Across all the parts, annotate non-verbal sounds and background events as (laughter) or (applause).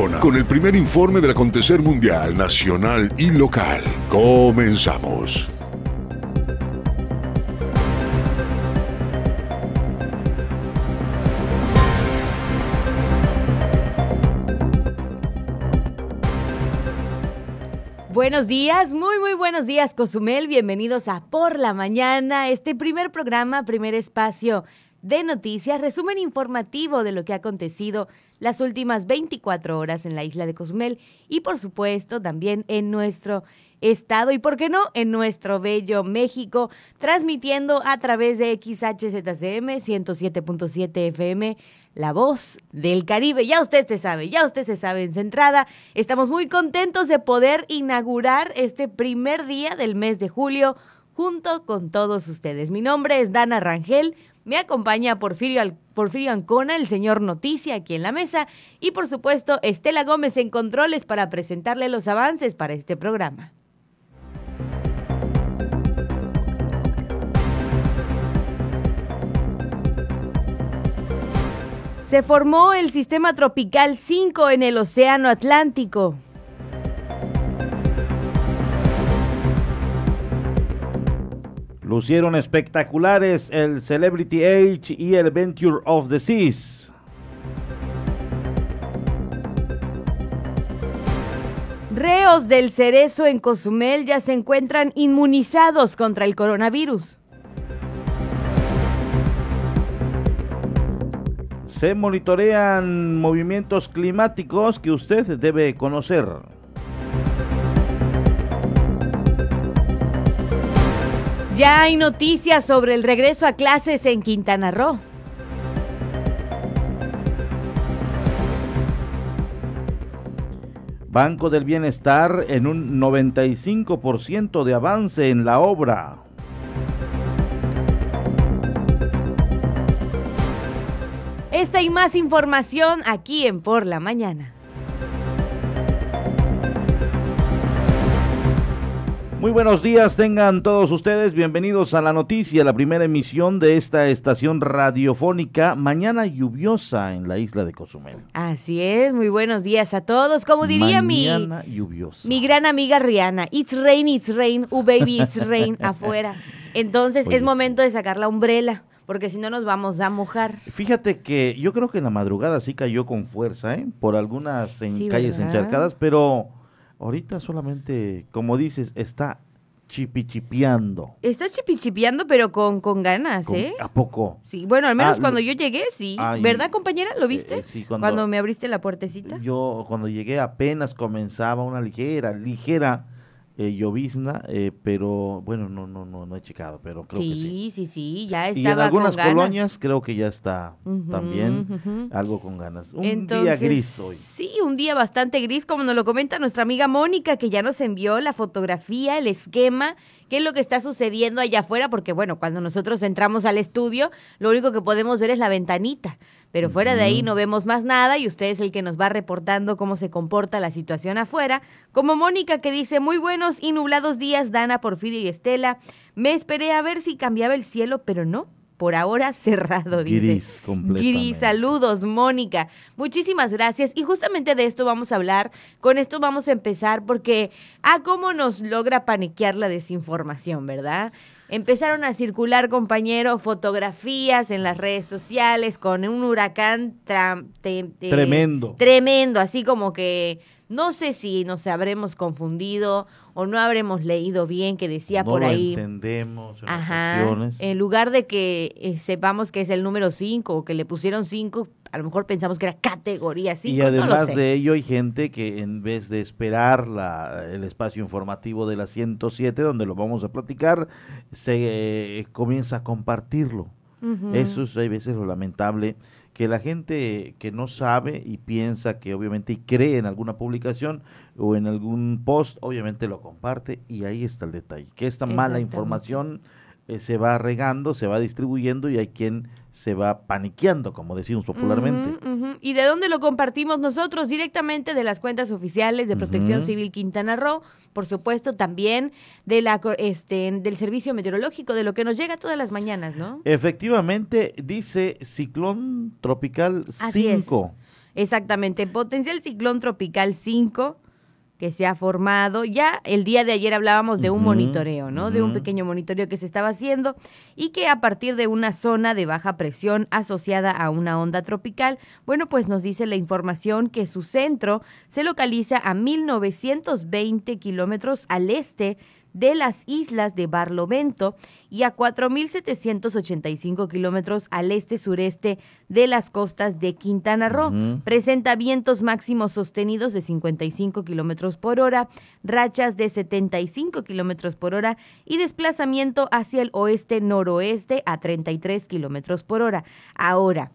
Con el primer informe del acontecer mundial, nacional y local. Comenzamos. Buenos días, muy muy buenos días Cozumel, bienvenidos a Por la Mañana, este primer programa, primer espacio de noticias, resumen informativo de lo que ha acontecido las últimas 24 horas en la isla de Cozumel y por supuesto también en nuestro estado y, por qué no, en nuestro bello México, transmitiendo a través de XHZCM 107.7 FM, la voz del Caribe. Ya usted se sabe, ya usted se sabe en Centrada. Estamos muy contentos de poder inaugurar este primer día del mes de julio junto con todos ustedes. Mi nombre es Dana Rangel. Me acompaña Porfirio, Porfirio Ancona, el señor Noticia, aquí en la mesa. Y por supuesto, Estela Gómez en controles para presentarle los avances para este programa. Se formó el sistema tropical 5 en el Océano Atlántico. Lucieron espectaculares el Celebrity Age y el Venture of the Seas. Reos del cerezo en Cozumel ya se encuentran inmunizados contra el coronavirus. Se monitorean movimientos climáticos que usted debe conocer. Ya hay noticias sobre el regreso a clases en Quintana Roo. Banco del Bienestar en un 95% de avance en la obra. Esta y más información aquí en Por la Mañana. Muy buenos días, tengan todos ustedes bienvenidos a la noticia, la primera emisión de esta estación radiofónica, mañana lluviosa en la isla de Cozumel. Así es, muy buenos días a todos, como diría mañana mi, lluviosa. mi gran amiga Rihanna, it's rain, it's rain, uh baby, it's rain (laughs) afuera. Entonces es momento de sacar la umbrela porque si no nos vamos a mojar. Fíjate que yo creo que en la madrugada sí cayó con fuerza, ¿eh? Por algunas en calles encharcadas, pero ahorita solamente, como dices, está chipichipeando. Está chipichipeando, pero con, con ganas, ¿eh? ¿A poco? Sí, bueno, al menos ah, cuando yo llegué, sí. ¿Verdad, compañera? ¿Lo viste? Eh, sí, cuando, cuando me abriste la puertecita. Yo, cuando llegué apenas comenzaba una ligera, ligera eh, llovizna, eh, pero bueno, no, no, no, no he checado, pero creo que sí. Sí, sí, ya estaba Y en algunas colonias creo que ya está también algo con ganas. Un día gris hoy. Sí, un día bastante gris, como nos lo comenta nuestra amiga Mónica, que ya nos envió la fotografía, el esquema qué es lo que está sucediendo allá afuera, porque bueno, cuando nosotros entramos al estudio, lo único que podemos ver es la ventanita, pero fuera de ahí no vemos más nada y usted es el que nos va reportando cómo se comporta la situación afuera, como Mónica que dice, muy buenos y nublados días, Dana, Porfirio y Estela, me esperé a ver si cambiaba el cielo, pero no, por ahora (laughs) cerrado, dice. Gris, completamente. Gris, saludos, Mónica. Muchísimas gracias. Y justamente de esto vamos a hablar. Con esto vamos a empezar porque, ah, cómo nos logra paniquear la desinformación, ¿verdad? Empezaron a circular, compañero, fotografías en las redes sociales con un huracán tremendo. Tremendo, así como que no sé si nos habremos confundido o no habremos leído bien que decía por ahí. entendemos. Ajá. En lugar de que eh, sepamos que es el número 5 o que le pusieron 5, a lo mejor pensamos que era categoría 5. Y además de ello hay gente que en vez de esperar la, el espacio informativo de la 107, donde lo vamos a platicar, se eh, comienza a compartirlo. Eso es hay veces lo lamentable que la gente que no sabe y piensa que obviamente y cree en alguna publicación o en algún post, obviamente lo comparte y ahí está el detalle, que esta mala información eh, se va regando, se va distribuyendo y hay quien se va paniqueando, como decimos popularmente. ¿Y de dónde lo compartimos nosotros? Directamente de las cuentas oficiales de Protección Civil Quintana Roo, por supuesto también de la, este, del Servicio Meteorológico, de lo que nos llega todas las mañanas, ¿no? Efectivamente, dice ciclón tropical 5. Exactamente, potencial ciclón tropical 5 que se ha formado. Ya el día de ayer hablábamos de un monitoreo, ¿no? De un pequeño monitoreo que se estaba haciendo y que a partir de una zona de baja presión asociada a una onda tropical, bueno, pues nos dice la información que su centro se localiza a 1920 kilómetros al este de las islas de Barlovento y a 4.785 kilómetros al este-sureste de las costas de Quintana Roo. Presenta vientos máximos sostenidos de 55 kilómetros por hora, rachas de 75 kilómetros por hora y desplazamiento hacia el oeste-noroeste a 33 kilómetros por hora. Ahora,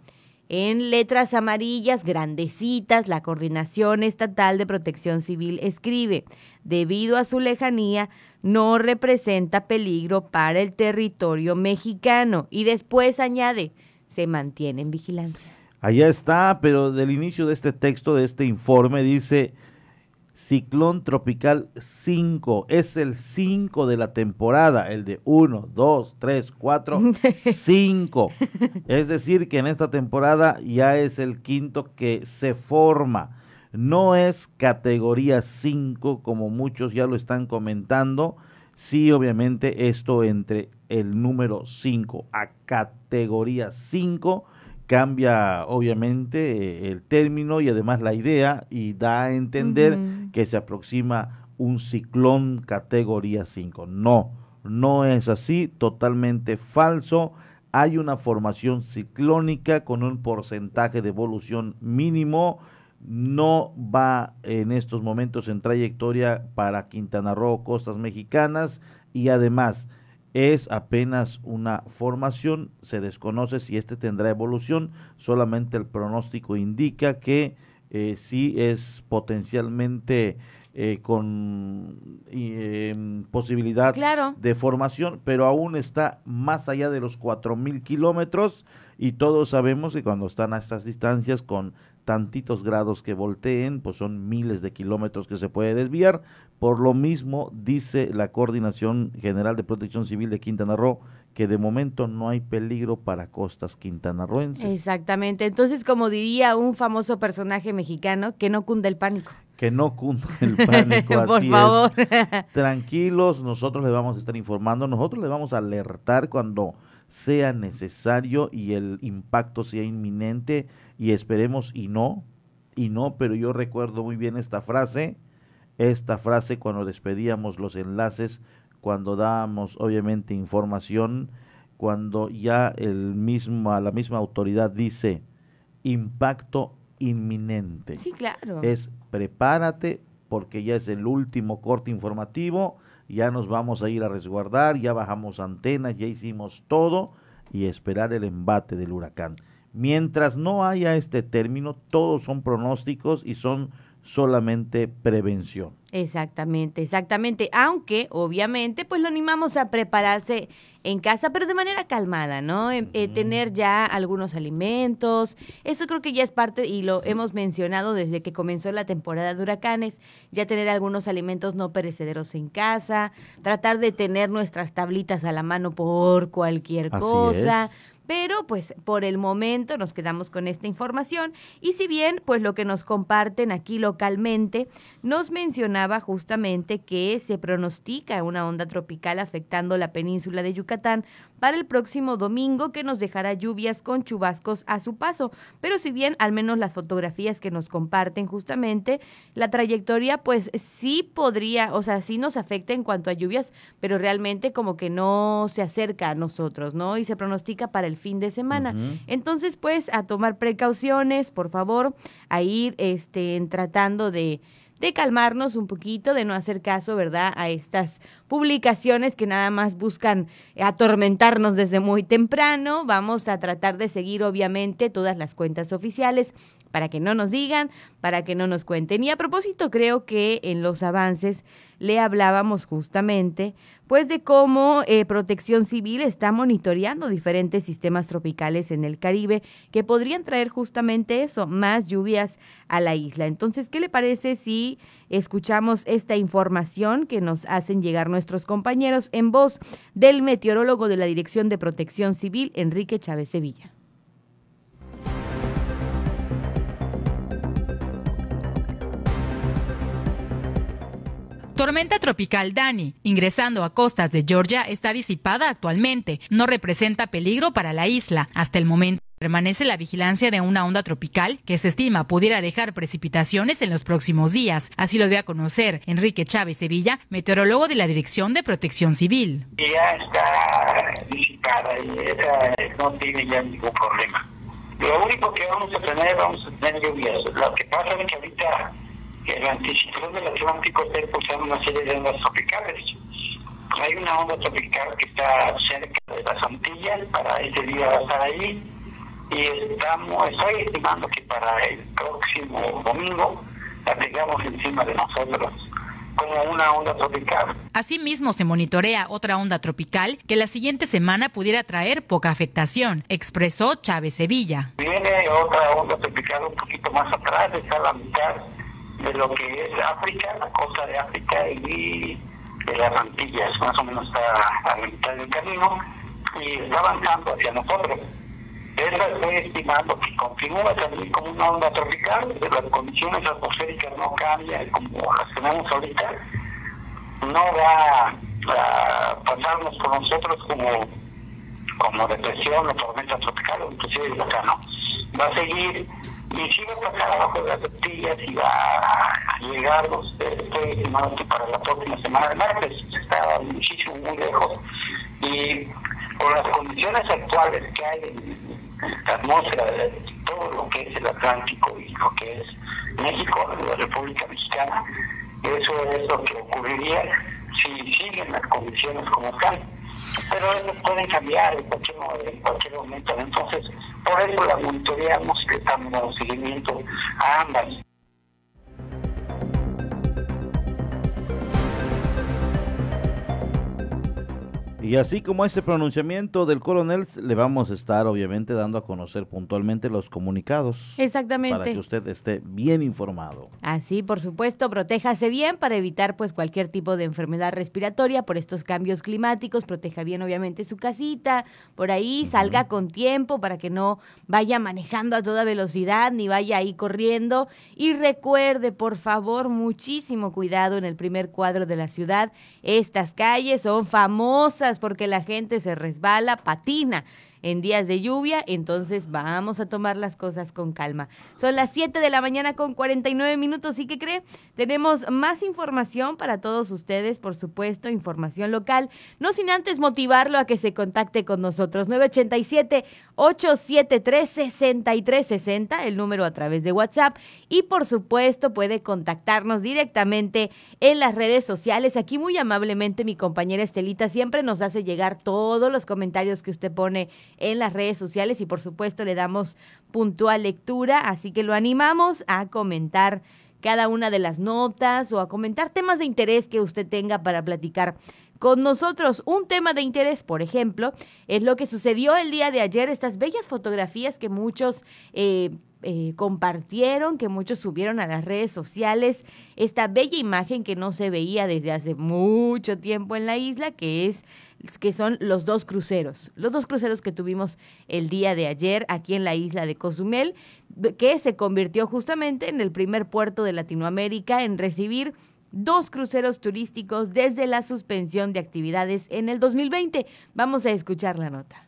en letras amarillas grandecitas, la Coordinación Estatal de Protección Civil escribe, debido a su lejanía, no representa peligro para el territorio mexicano. Y después añade, se mantiene en vigilancia. Allá está, pero del inicio de este texto, de este informe, dice ciclón tropical 5. Es el 5 de la temporada, el de 1, 2, 3, 4, 5. Es decir, que en esta temporada ya es el quinto que se forma. No es categoría 5 como muchos ya lo están comentando. Sí, obviamente esto entre el número 5 a categoría 5 cambia obviamente el término y además la idea y da a entender que se aproxima un ciclón categoría 5. No, no es así, totalmente falso. Hay una formación ciclónica con un porcentaje de evolución mínimo no va en estos momentos en trayectoria para Quintana Roo, costas mexicanas y además es apenas una formación, se desconoce si este tendrá evolución, solamente el pronóstico indica que eh, sí es potencialmente eh, con em, posibilidad de formación, pero aún está más allá de los cuatro mil kilómetros y todos sabemos que cuando están a estas distancias con tantitos grados que volteen, pues son miles de kilómetros que se puede desviar. Por lo mismo, dice la Coordinación General de Protección Civil de Quintana Roo, que de momento no hay peligro para costas quintanarroenses. Exactamente. Entonces, como diría un famoso personaje mexicano, que no cunde el pánico. Que no cunda el pánico, (laughs) Por favor. Tranquilos, nosotros le vamos a estar informando, nosotros le vamos a alertar cuando sea necesario y el impacto sea inminente y esperemos y no, y no, pero yo recuerdo muy bien esta frase, esta frase cuando despedíamos los enlaces, cuando dábamos obviamente información, cuando ya el mismo, la misma autoridad dice impacto inminente. Sí, claro. Es prepárate porque ya es el último corte informativo, ya nos vamos a ir a resguardar, ya bajamos antenas, ya hicimos todo y esperar el embate del huracán. Mientras no haya este término, todos son pronósticos y son solamente prevención. Exactamente, exactamente. Aunque, obviamente, pues lo animamos a prepararse en casa, pero de manera calmada, ¿no? Eh, eh, tener ya algunos alimentos. Eso creo que ya es parte, y lo hemos mencionado desde que comenzó la temporada de huracanes, ya tener algunos alimentos no perecederos en casa, tratar de tener nuestras tablitas a la mano por cualquier cosa pero pues por el momento nos quedamos con esta información y si bien pues lo que nos comparten aquí localmente nos mencionaba justamente que se pronostica una onda tropical afectando la península de Yucatán para el próximo domingo que nos dejará lluvias con chubascos a su paso. Pero si bien al menos las fotografías que nos comparten justamente, la trayectoria pues sí podría, o sea, sí nos afecta en cuanto a lluvias, pero realmente como que no se acerca a nosotros, ¿no? Y se pronostica para el fin de semana. Entonces pues a tomar precauciones, por favor, a ir este, tratando de de calmarnos un poquito, de no hacer caso, ¿verdad?, a estas publicaciones que nada más buscan atormentarnos desde muy temprano. Vamos a tratar de seguir, obviamente, todas las cuentas oficiales para que no nos digan, para que no nos cuenten. Y a propósito, creo que en los avances le hablábamos justamente pues de cómo eh, Protección Civil está monitoreando diferentes sistemas tropicales en el Caribe que podrían traer justamente eso, más lluvias a la isla. Entonces, ¿qué le parece si escuchamos esta información que nos hacen llegar nuestros compañeros en voz del meteorólogo de la Dirección de Protección Civil, Enrique Chávez Sevilla? Tormenta tropical Dani, ingresando a costas de Georgia, está disipada actualmente. No representa peligro para la isla. Hasta el momento permanece la vigilancia de una onda tropical que se estima pudiera dejar precipitaciones en los próximos días. Así lo dio a conocer Enrique Chávez Sevilla, meteorólogo de la Dirección de Protección Civil. Ya está disipada y no tiene ya ningún problema. Lo único que vamos a tener, vamos a tener lluvias. Lo que pasa es que ahorita el anticiclón del Atlántico está impulsando una serie de ondas tropicales. Hay una onda tropical que está cerca de las Antillas, para ese día va a estar ahí, y estamos, estoy estimando que para el próximo domingo la tengamos encima de nosotros como una onda tropical. Asimismo, se monitorea otra onda tropical que la siguiente semana pudiera traer poca afectación, expresó Chávez Sevilla. Viene otra onda tropical un poquito más atrás, está a la mitad de lo que es África, la costa de África y de las Antillas, más o menos está a la mitad del camino y está avanzando hacia nosotros. Esa estoy estimando que continúa también como una onda tropical, las condiciones atmosféricas no cambian como las tenemos ahorita, no va a pasarnos con nosotros como, como depresión o tormenta tropical o inclusive acá no. Va a seguir y si va a pasar abajo de las tortillas y va a llegar, estoy estimando que para la próxima semana de martes está muchísimo, muy lejos. Y por las condiciones actuales que hay en la atmósfera de todo lo que es el Atlántico y lo que es México, la República Mexicana, eso es lo que ocurriría si siguen las condiciones como están. Pero eso pueden cambiar en cualquier, en cualquier momento. Entonces, por eso la monitoreamos le estamos seguimiento a ambas. Y así como ese pronunciamiento del coronel, le vamos a estar obviamente dando a conocer puntualmente los comunicados. Exactamente. Para que usted esté bien informado. Así, por supuesto, protéjase bien para evitar pues cualquier tipo de enfermedad respiratoria por estos cambios climáticos. Proteja bien obviamente su casita, por ahí salga con tiempo para que no vaya manejando a toda velocidad ni vaya ahí corriendo. Y recuerde, por favor, muchísimo cuidado en el primer cuadro de la ciudad. Estas calles son famosas porque la gente se resbala, patina en días de lluvia, entonces vamos a tomar las cosas con calma. Son las 7 de la mañana con 49 minutos y que cree, tenemos más información para todos ustedes, por supuesto, información local, no sin antes motivarlo a que se contacte con nosotros. 987-873-6360, el número a través de WhatsApp y por supuesto puede contactarnos directamente en las redes sociales. Aquí muy amablemente mi compañera Estelita siempre nos hace llegar todos los comentarios que usted pone en las redes sociales y por supuesto le damos puntual lectura, así que lo animamos a comentar cada una de las notas o a comentar temas de interés que usted tenga para platicar con nosotros. Un tema de interés, por ejemplo, es lo que sucedió el día de ayer, estas bellas fotografías que muchos... Eh, eh, compartieron, que muchos subieron a las redes sociales, esta bella imagen que no se veía desde hace mucho tiempo en la isla, que es que son los dos cruceros, los dos cruceros que tuvimos el día de ayer aquí en la isla de Cozumel, que se convirtió justamente en el primer puerto de Latinoamérica en recibir dos cruceros turísticos desde la suspensión de actividades en el 2020. Vamos a escuchar la nota.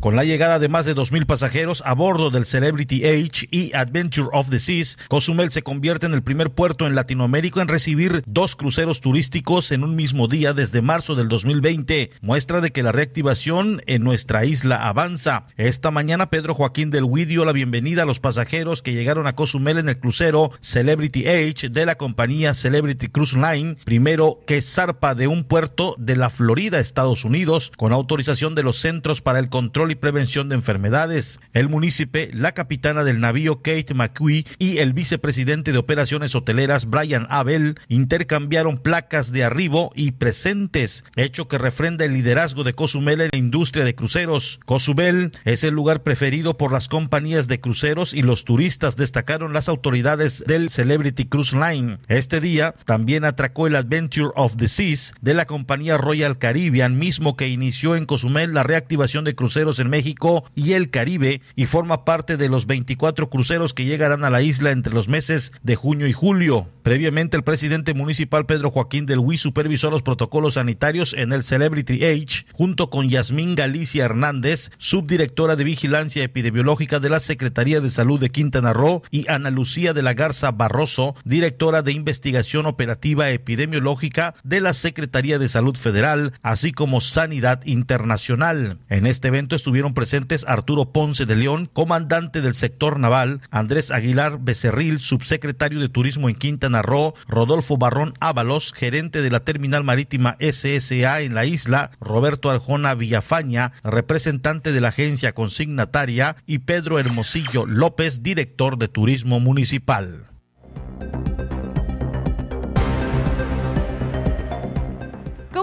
Con la llegada de más de 2.000 pasajeros a bordo del Celebrity Age y Adventure of the Seas, Cozumel se convierte en el primer puerto en Latinoamérica en recibir dos cruceros turísticos en un mismo día desde marzo del 2020, muestra de que la reactivación en nuestra isla avanza. Esta mañana Pedro Joaquín del Huy dio la bienvenida a los pasajeros que llegaron a Cozumel en el crucero Celebrity Age de la compañía Celebrity Cruise Line, primero que zarpa de un puerto de la Florida, Estados Unidos, con autorización de los Centros para el Control y Prevención de Enfermedades. El municipio, la capitana del navío Kate McQuee y el vicepresidente de operaciones hoteleras Brian Abel intercambiaron placas de arribo y presentes, hecho que refrenda el liderazgo de Cozumel en la industria de cruceros. Cozumel es el lugar preferido por las compañías de cruceros y los turistas, destacaron las autoridades del Celebrity Cruise Line. Este día también atracó el Adventure of the Seas de la compañía Royal Caribbean, mismo que inició en Cozumel la reactivación de cruceros en México y el Caribe y forma parte de los 24 cruceros que llegarán a la isla entre los meses de junio y julio. Previamente, el presidente municipal Pedro Joaquín del Huy supervisó los protocolos sanitarios en el Celebrity Age, junto con Yasmín Galicia Hernández, subdirectora de Vigilancia Epidemiológica de la Secretaría de Salud de Quintana Roo, y Ana Lucía de la Garza Barroso, directora de Investigación Operativa Epidemiológica de la Secretaría de Salud Federal, así como Sanidad Internacional. En este evento presentes Arturo Ponce de León, comandante del sector naval, Andrés Aguilar Becerril, subsecretario de Turismo en Quintana Narró, Rodolfo Barrón Ábalos, gerente de la terminal marítima SSA en la isla, Roberto Arjona Villafaña, representante de la agencia consignataria, y Pedro Hermosillo López, director de turismo municipal.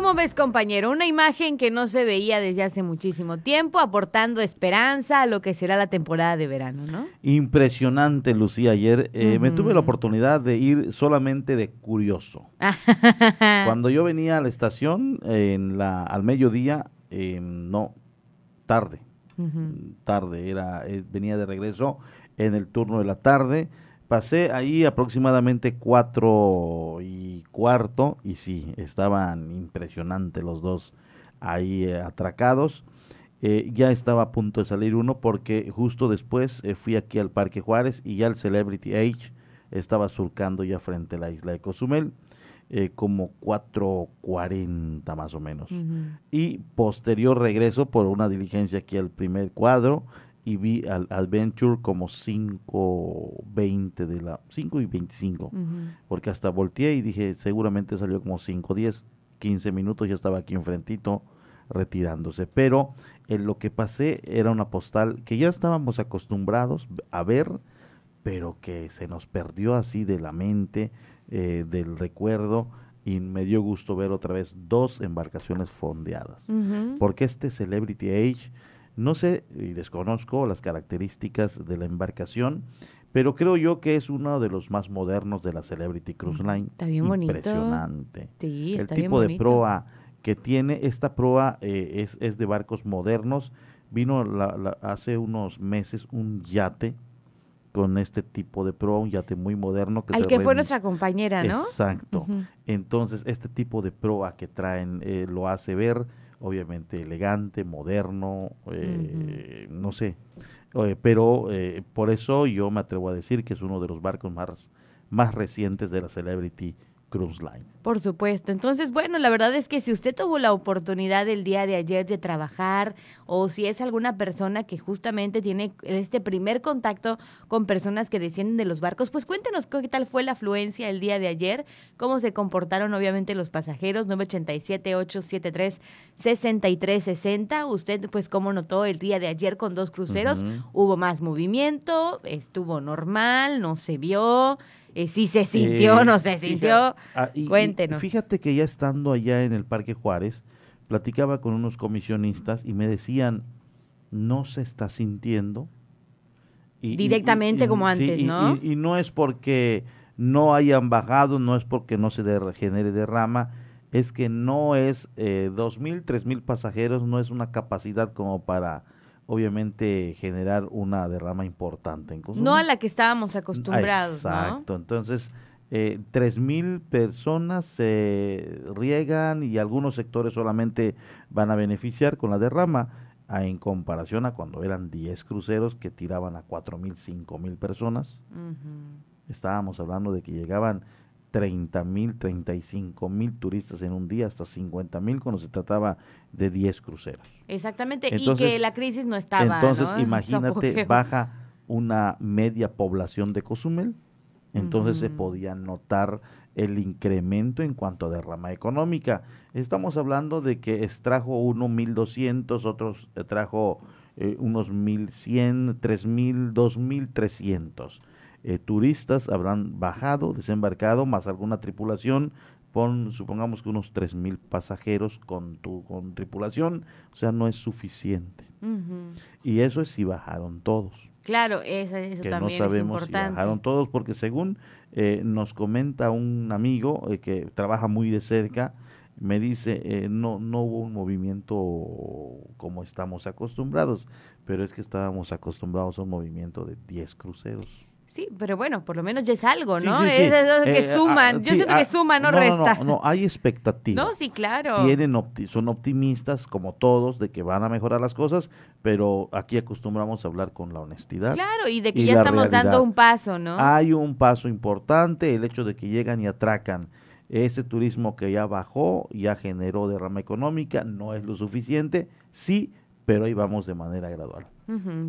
¿Cómo ves, compañero? Una imagen que no se veía desde hace muchísimo tiempo, aportando esperanza a lo que será la temporada de verano, ¿no? Impresionante, Lucía. Ayer eh, me tuve la oportunidad de ir solamente de curioso. (laughs) Cuando yo venía a la estación en la, al mediodía, eh, no, tarde, tarde, era, eh, venía de regreso en el turno de la tarde Pasé ahí aproximadamente cuatro y cuarto y sí, estaban impresionantes los dos ahí eh, atracados. Eh, ya estaba a punto de salir uno porque justo después eh, fui aquí al Parque Juárez y ya el Celebrity Age estaba surcando ya frente a la isla de Cozumel. como 4.40 más o menos. Y posterior regreso por una diligencia aquí al primer cuadro, y vi al Adventure como 5.20 de la 5 y 25 porque hasta volteé y dije seguramente salió como 5.10 15 minutos ya estaba aquí enfrentito retirándose. Pero en lo que pasé era una postal que ya estábamos acostumbrados a ver pero que se nos perdió así de la mente eh, del recuerdo y me dio gusto ver otra vez dos embarcaciones fondeadas. Porque este Celebrity Age no sé y desconozco las características de la embarcación, pero creo yo que es uno de los más modernos de la Celebrity Cruise Line. Está bien Impresionante. Sí, El tipo de proa que tiene, esta proa eh, es, es, de barcos modernos. Vino hace unos meses un yate con este tipo de proa, un yate muy moderno. Que Al que fue nuestra compañera, ¿no? Exacto. Entonces, este tipo de proa que traen eh, lo hace ver obviamente elegante, moderno, eh, no sé, eh, pero eh, por eso yo me atrevo a decir que es uno de los barcos más, más recientes de la Celebrity Cruise Line. Por supuesto. Entonces, bueno, la verdad es que si usted tuvo la oportunidad el día de ayer de trabajar o si es alguna persona que justamente tiene este primer contacto con personas que descienden de los barcos, pues cuéntenos qué tal fue la afluencia el día de ayer, cómo se comportaron obviamente los pasajeros, 987-873-6360. Usted, pues, cómo notó el día de ayer con dos cruceros, hubo más movimiento, estuvo normal, no se vio. Eh, si se sintió, no se sintió. Ah, Cuéntenos. fíjate que ya estando allá en el Parque Juárez, platicaba con unos comisionistas y me decían, no se está sintiendo. Directamente como antes, ¿no? Y, no es porque no hayan bajado, no es porque no se genere derrama, es que no es eh, dos mil, tres mil pasajeros, no es una capacidad como para obviamente generar una derrama importante en No a la que estábamos acostumbrados. Exacto, entonces eh, tres mil personas se riegan y algunos sectores solamente van a beneficiar con la derrama en comparación a cuando eran 10 cruceros que tiraban a cuatro mil, cinco mil personas. Estábamos hablando de que llegaban 30 mil, 35 mil turistas en un día, hasta 50 mil cuando se trataba de 10 cruceros. Exactamente, y que la crisis no estaba. Entonces, imagínate, baja una media población de Cozumel, entonces se podía notar el incremento en cuanto a derrama económica. Estamos hablando de que extrajo uno 1200, otros eh, trajo eh, unos 1100, 3000, 2300 eh, turistas habrán bajado, desembarcado, más alguna tripulación, pon, supongamos que unos 3.000 pasajeros con, tu, con tripulación, o sea, no es suficiente. Y eso es si bajaron todos. Claro, eso, que no sabemos si bajaron todos, porque según eh, nos comenta un amigo eh, que trabaja muy de cerca, me dice, eh, no, no hubo un movimiento como estamos acostumbrados, pero es que estábamos acostumbrados a un movimiento de 10 cruceros. Sí, pero bueno, por lo menos ya es algo, ¿no? sí, sí. Es eso que Eh, suman. ah, Yo siento ah, que suma, no, no, resta. No, no, hay expectativas. (laughs) No, sí, claro. Tienen opti- son optimistas, como todos, de que van a mejorar las cosas, pero aquí acostumbramos a hablar con la honestidad. Claro, y de que y ya estamos dando un paso, ¿no? Hay un paso importante, el hecho de que llegan y atracan. Ese turismo que ya bajó, ya generó derrama económica, no es lo suficiente, sí, pero ahí vamos de manera gradual.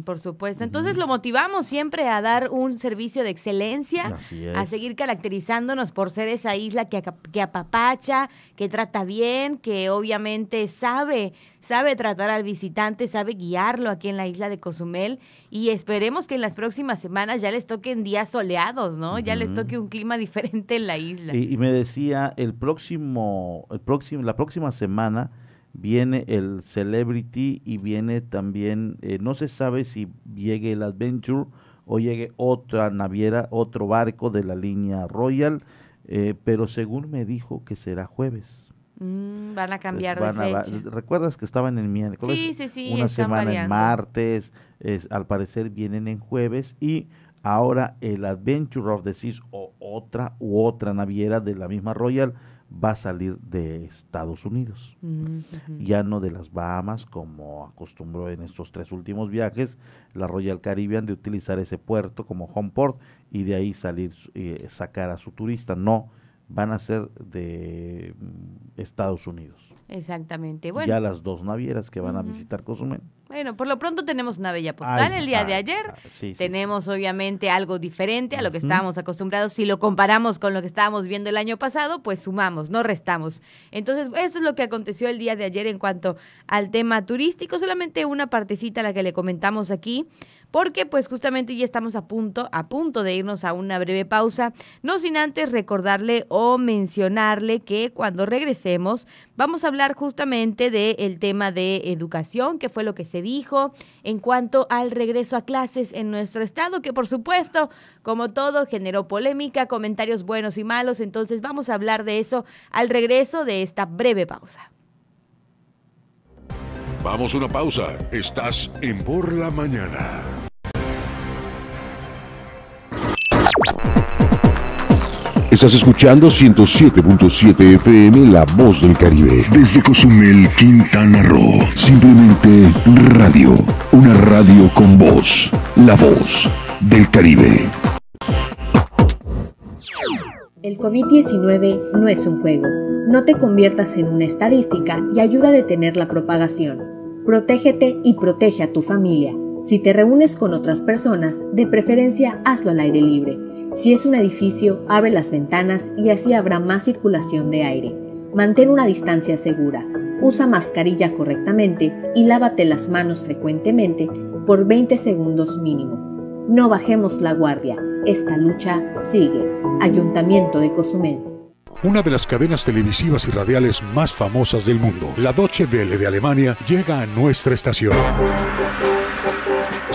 Por supuesto. Entonces lo motivamos siempre a dar un servicio de excelencia, a seguir caracterizándonos por ser esa isla que, que apapacha, que trata bien, que obviamente sabe, sabe tratar al visitante, sabe guiarlo aquí en la isla de Cozumel y esperemos que en las próximas semanas ya les toquen días soleados, ¿no? Ya les toque un clima diferente en la isla. Y, y me decía, el próximo, el próximo, la próxima semana viene el Celebrity y viene también, eh, no se sabe si llegue el Adventure o llegue otra naviera, otro barco de la línea Royal, eh, pero según me dijo que será jueves. Mm, van a cambiar Pues de van a- va- fecha. ¿Recuerdas que estaban en miércoles? Sí, sí, sí, Una semana en martes, es, al parecer vienen en jueves y ahora el Adventure of the Seas o otra u otra naviera de la misma Royal va a salir de Estados Unidos. Mm. Ya no de las Bahamas como acostumbró en estos tres últimos viajes la Royal Caribbean de utilizar ese puerto como home port y de ahí salir eh, sacar a su turista. No, van a ser de mm, Estados Unidos. Exactamente. Bueno, Ya las dos navieras que van a visitar Cozumel. Bueno, por lo pronto tenemos una bella postal Ay, el día de ay, ayer. ay, sí, sí, tenemos obviamente algo diferente a lo que estábamos acostumbrados. Si lo comparamos con lo que estábamos viendo el año pasado, pues sumamos, no restamos. Entonces, eso es lo que aconteció el día de ayer en cuanto al tema turístico. Solamente una partecita la que le comentamos aquí. Porque pues justamente ya estamos a punto, a punto de irnos a una breve pausa, no sin antes recordarle o mencionarle que cuando regresemos vamos a hablar justamente del tema de educación, que fue lo que se dijo en cuanto al regreso a clases en nuestro estado, que por supuesto, como todo, generó polémica, comentarios buenos y malos, entonces vamos a hablar de eso al regreso de esta breve pausa. Vamos a una pausa. Estás en Por la Mañana. Estás escuchando 107.7 FM La Voz del Caribe. Desde Cozumel, Quintana Roo. Simplemente radio. Una radio con voz. La Voz del Caribe. El COVID-19 no es un juego. No te conviertas en una estadística y ayuda a detener la propagación. Protégete y protege a tu familia. Si te reúnes con otras personas, de preferencia hazlo al aire libre. Si es un edificio, abre las ventanas y así habrá más circulación de aire. Mantén una distancia segura. Usa mascarilla correctamente y lávate las manos frecuentemente por 20 segundos mínimo. No bajemos la guardia. Esta lucha sigue. Ayuntamiento de Cozumel. Una de las cadenas televisivas y radiales más famosas del mundo, la Deutsche Welle de Alemania, llega a nuestra estación.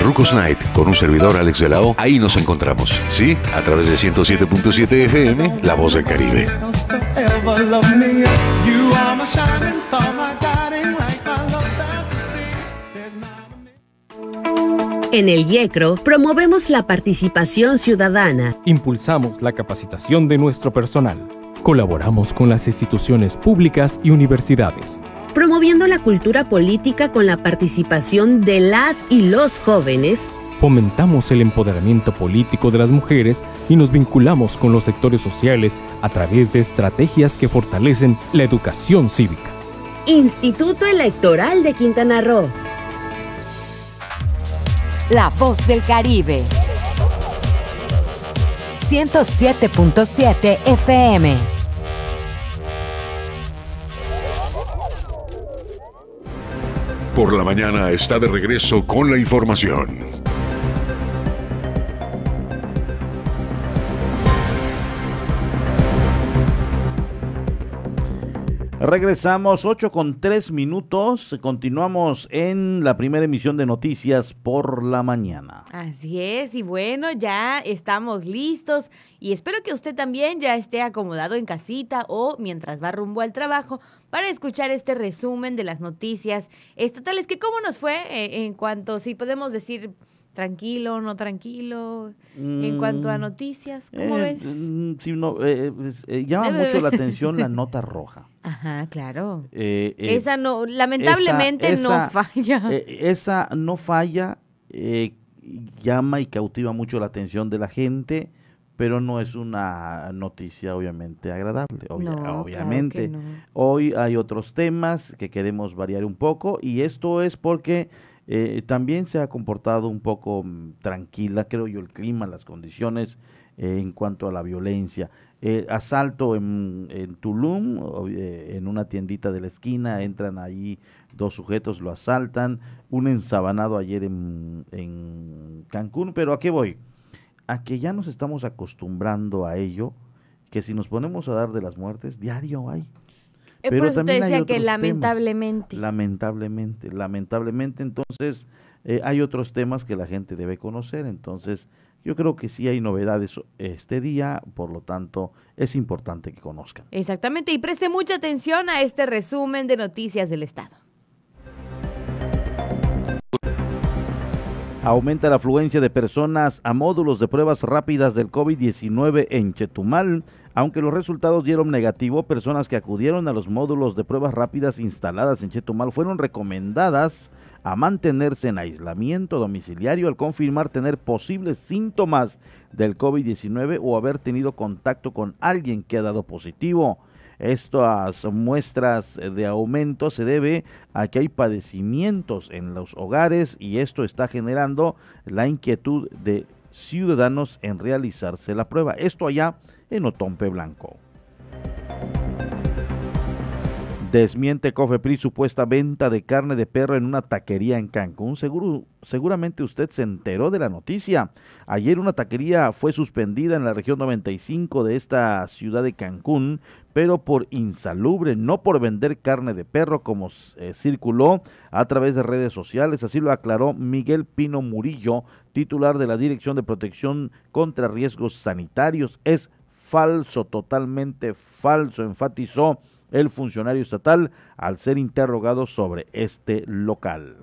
Rucos Night, con un servidor Alex de la O. Ahí nos encontramos, ¿sí? A través de 107.7 FM, La Voz del Caribe. En el IECRO promovemos la participación ciudadana. Impulsamos la capacitación de nuestro personal. Colaboramos con las instituciones públicas y universidades promoviendo la cultura política con la participación de las y los jóvenes. Fomentamos el empoderamiento político de las mujeres y nos vinculamos con los sectores sociales a través de estrategias que fortalecen la educación cívica. Instituto Electoral de Quintana Roo. La voz del Caribe. 107.7 FM. Por la mañana está de regreso con la información. Regresamos 8 con 3 minutos. Continuamos en la primera emisión de noticias por la mañana. Así es, y bueno, ya estamos listos y espero que usted también ya esté acomodado en casita o mientras va rumbo al trabajo para escuchar este resumen de las noticias estatales. Que cómo nos fue eh, en cuanto, si podemos decir tranquilo, no tranquilo, en cuanto a mm, noticias, ¿cómo eh, ves? Mm, sí, no, eh, pues, llama mucho la atención la nota (laughs) roja. Ajá, claro. esa no, lamentablemente no falla. esa no falla, llama y cautiva mucho la atención de la gente pero no es una noticia obviamente agradable, obviamente. Hoy hay otros temas que queremos variar un poco y esto es porque eh, también se ha comportado un poco mm, tranquila, creo yo, el clima, las condiciones eh, en cuanto a la violencia. Eh, asalto en, en Tulum, en una tiendita de la esquina, entran ahí dos sujetos, lo asaltan, un ensabanado ayer en, en Cancún, pero ¿a qué voy? A que ya nos estamos acostumbrando a ello, que si nos ponemos a dar de las muertes, diario hay. Eh, Pero también decía que lamentablemente. Lamentablemente, lamentablemente, entonces eh, hay otros temas que la gente debe conocer, entonces yo creo que sí hay novedades este día, por lo tanto es importante que conozcan. Exactamente, y preste mucha atención a este resumen de noticias del Estado. Aumenta la afluencia de personas a módulos de pruebas rápidas del COVID-19 en Chetumal. Aunque los resultados dieron negativo, personas que acudieron a los módulos de pruebas rápidas instaladas en Chetumal fueron recomendadas a mantenerse en aislamiento domiciliario al confirmar tener posibles síntomas del COVID-19 o haber tenido contacto con alguien que ha dado positivo. Estas muestras de aumento se debe a que hay padecimientos en los hogares y esto está generando la inquietud de ciudadanos en realizarse la prueba. Esto allá en Otompe Blanco. Desmiente Cofepris supuesta venta de carne de perro en una taquería en Cancún. Seguramente usted se enteró de la noticia. Ayer una taquería fue suspendida en la región 95 de esta ciudad de Cancún, pero por insalubre, no por vender carne de perro como eh, circuló a través de redes sociales. Así lo aclaró Miguel Pino Murillo, titular de la Dirección de Protección contra Riesgos Sanitarios. Es falso, totalmente falso, enfatizó el funcionario estatal al ser interrogado sobre este local.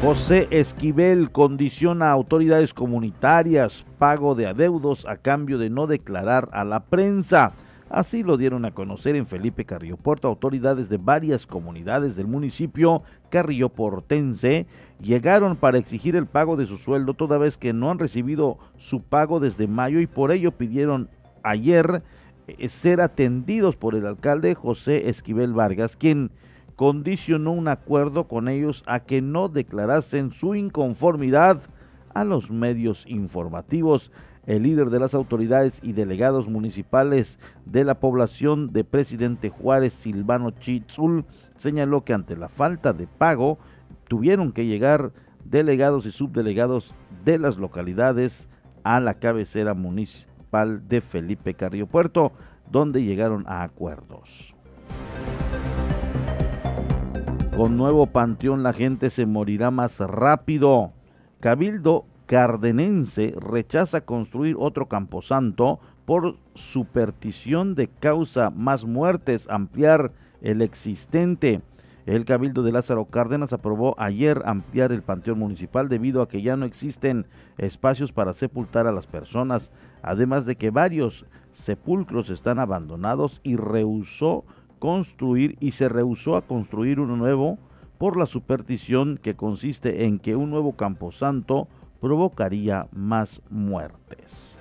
José Esquivel condiciona a autoridades comunitarias pago de adeudos a cambio de no declarar a la prensa. Así lo dieron a conocer en Felipe Carrillo Puerto autoridades de varias comunidades del municipio Carrillo Portense llegaron para exigir el pago de su sueldo toda vez que no han recibido su pago desde mayo y por ello pidieron ayer eh, ser atendidos por el alcalde José Esquivel Vargas, quien condicionó un acuerdo con ellos a que no declarasen su inconformidad a los medios informativos. El líder de las autoridades y delegados municipales de la población de Presidente Juárez, Silvano Chitzul, señaló que ante la falta de pago tuvieron que llegar delegados y subdelegados de las localidades a la cabecera municipal de Felipe Carrillo Puerto, donde llegaron a acuerdos. Con nuevo panteón la gente se morirá más rápido. Cabildo cardenense rechaza construir otro camposanto por superstición de causa más muertes, ampliar el existente. El Cabildo de Lázaro Cárdenas aprobó ayer ampliar el Panteón Municipal debido a que ya no existen espacios para sepultar a las personas, además de que varios sepulcros están abandonados y rehusó construir y se rehusó a construir uno nuevo por la superstición que consiste en que un nuevo camposanto provocaría más muertes.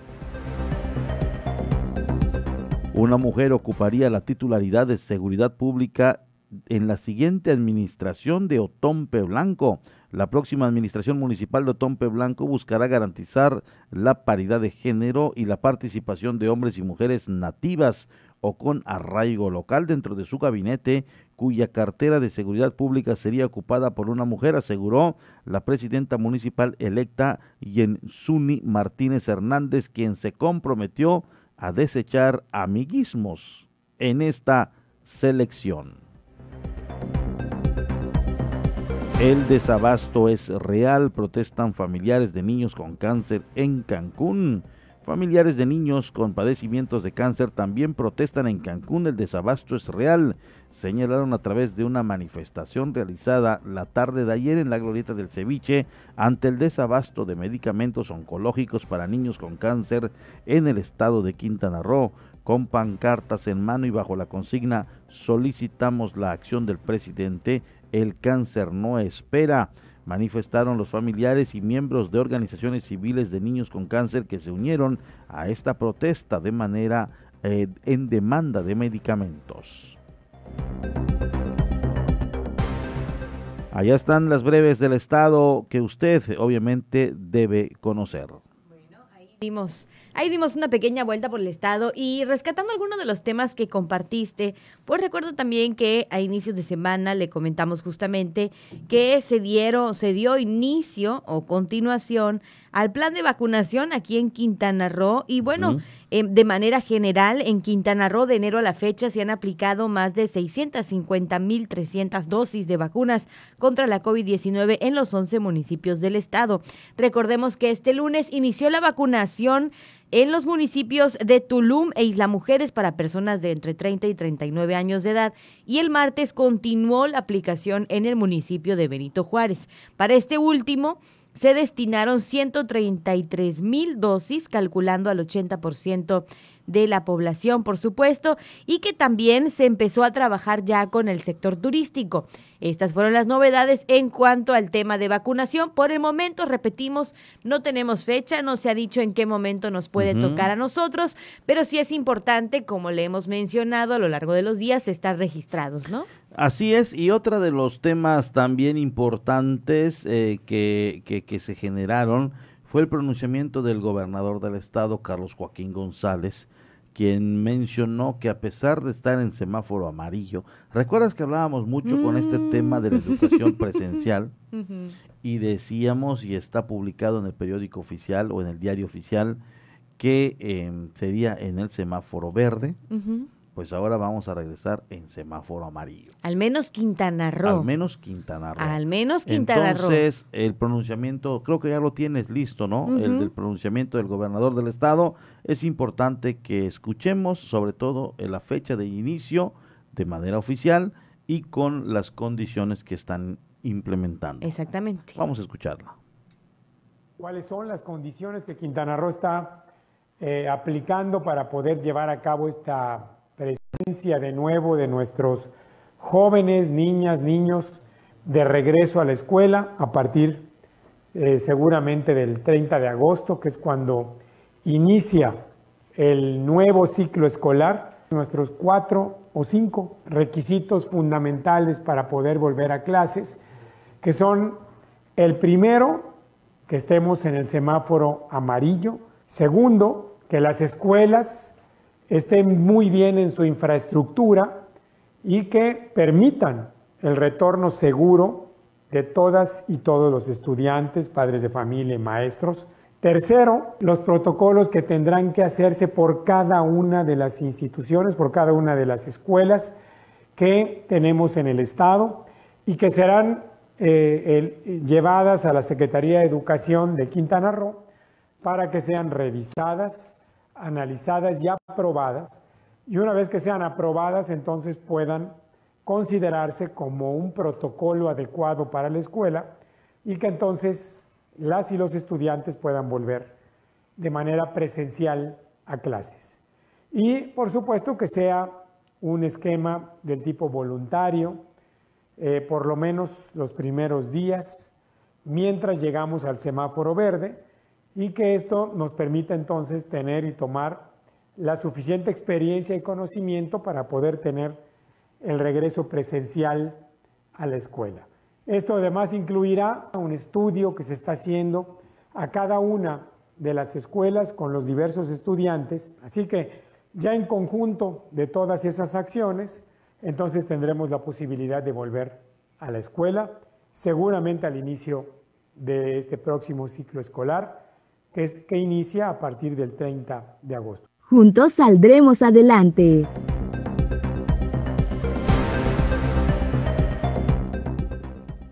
Una mujer ocuparía la titularidad de seguridad pública en la siguiente administración de Otompe Blanco. La próxima administración municipal de Otompe Blanco buscará garantizar la paridad de género y la participación de hombres y mujeres nativas o con arraigo local dentro de su gabinete, cuya cartera de seguridad pública sería ocupada por una mujer, aseguró la presidenta municipal electa Yensuni Martínez Hernández, quien se comprometió a desechar amiguismos en esta selección. El desabasto es real, protestan familiares de niños con cáncer en Cancún. Familiares de niños con padecimientos de cáncer también protestan en Cancún. El desabasto es real, señalaron a través de una manifestación realizada la tarde de ayer en la Glorieta del Ceviche ante el desabasto de medicamentos oncológicos para niños con cáncer en el estado de Quintana Roo. Con pancartas en mano y bajo la consigna solicitamos la acción del presidente. El cáncer no espera, manifestaron los familiares y miembros de organizaciones civiles de niños con cáncer que se unieron a esta protesta de manera eh, en demanda de medicamentos. Allá están las breves del Estado que usted obviamente debe conocer. Bueno, ahí dimos Ahí dimos una pequeña vuelta por el estado y rescatando algunos de los temas que compartiste, pues recuerdo también que a inicios de semana le comentamos justamente que se dieron, se dio inicio o continuación al plan de vacunación aquí en Quintana Roo y bueno, eh, de manera general en Quintana Roo de enero a la fecha se han aplicado más de 650.300 dosis de vacunas contra la COVID-19 en los 11 municipios del estado. Recordemos que este lunes inició la vacunación en los municipios de Tulum e Isla Mujeres para personas de entre 30 y 39 años de edad y el martes continuó la aplicación en el municipio de Benito Juárez. Para este último se destinaron 133 mil dosis, calculando al 80% de la población, por supuesto, y que también se empezó a trabajar ya con el sector turístico. Estas fueron las novedades en cuanto al tema de vacunación. Por el momento, repetimos, no tenemos fecha, no se ha dicho en qué momento nos puede tocar a nosotros, pero sí es importante, como le hemos mencionado a lo largo de los días, estar registrados, ¿no? Así es, y otro de los temas también importantes eh, que, que, que se generaron fue el pronunciamiento del gobernador del estado, Carlos Joaquín González, quien mencionó que a pesar de estar en semáforo amarillo, recuerdas que hablábamos mucho con este tema de la educación presencial (laughs) y decíamos, y está publicado en el periódico oficial o en el diario oficial, que em, sería en el semáforo verde pues ahora vamos a regresar en semáforo amarillo. Al menos Quintana Roo. Al menos Quintana Roo. Al menos Quintana Roo. Entonces, el pronunciamiento, creo que ya lo tienes listo, ¿no? El del pronunciamiento del gobernador del estado. Es importante que escuchemos, sobre todo, la fecha de inicio de manera oficial y con las condiciones que están implementando. Exactamente. Vamos a escucharla. ¿Cuáles son las condiciones que Quintana Roo está eh, aplicando para poder llevar a cabo esta de nuevo de nuestros jóvenes, niñas, niños de regreso a la escuela a partir eh, seguramente del 30 de agosto, que es cuando inicia el nuevo ciclo escolar nuestros cuatro o cinco requisitos fundamentales para poder volver a clases, que son el primero, que estemos en el semáforo amarillo. Segundo, que las escuelas estén muy bien en su infraestructura y que permitan el retorno seguro de todas y todos los estudiantes, padres de familia y maestros. Tercero, los protocolos que tendrán que hacerse por cada una de las instituciones, por cada una de las escuelas que tenemos en el Estado y que serán eh, llevadas a la Secretaría de Educación de Quintana Roo para que sean revisadas, analizadas y aprobadas. Y una vez que sean aprobadas, entonces puedan considerarse como un protocolo adecuado para la escuela y que entonces las y los estudiantes puedan volver de manera presencial a clases. Y por supuesto que sea un esquema del tipo voluntario, eh, por lo menos los primeros días, mientras llegamos al semáforo verde, y que esto nos permita entonces tener y tomar la suficiente experiencia y conocimiento para poder tener el regreso presencial a la escuela. Esto además incluirá un estudio que se está haciendo a cada una de las escuelas con los diversos estudiantes, así que ya en conjunto de todas esas acciones, entonces tendremos la posibilidad de volver a la escuela, seguramente al inicio de este próximo ciclo escolar, que, es, que inicia a partir del 30 de agosto. Juntos saldremos adelante.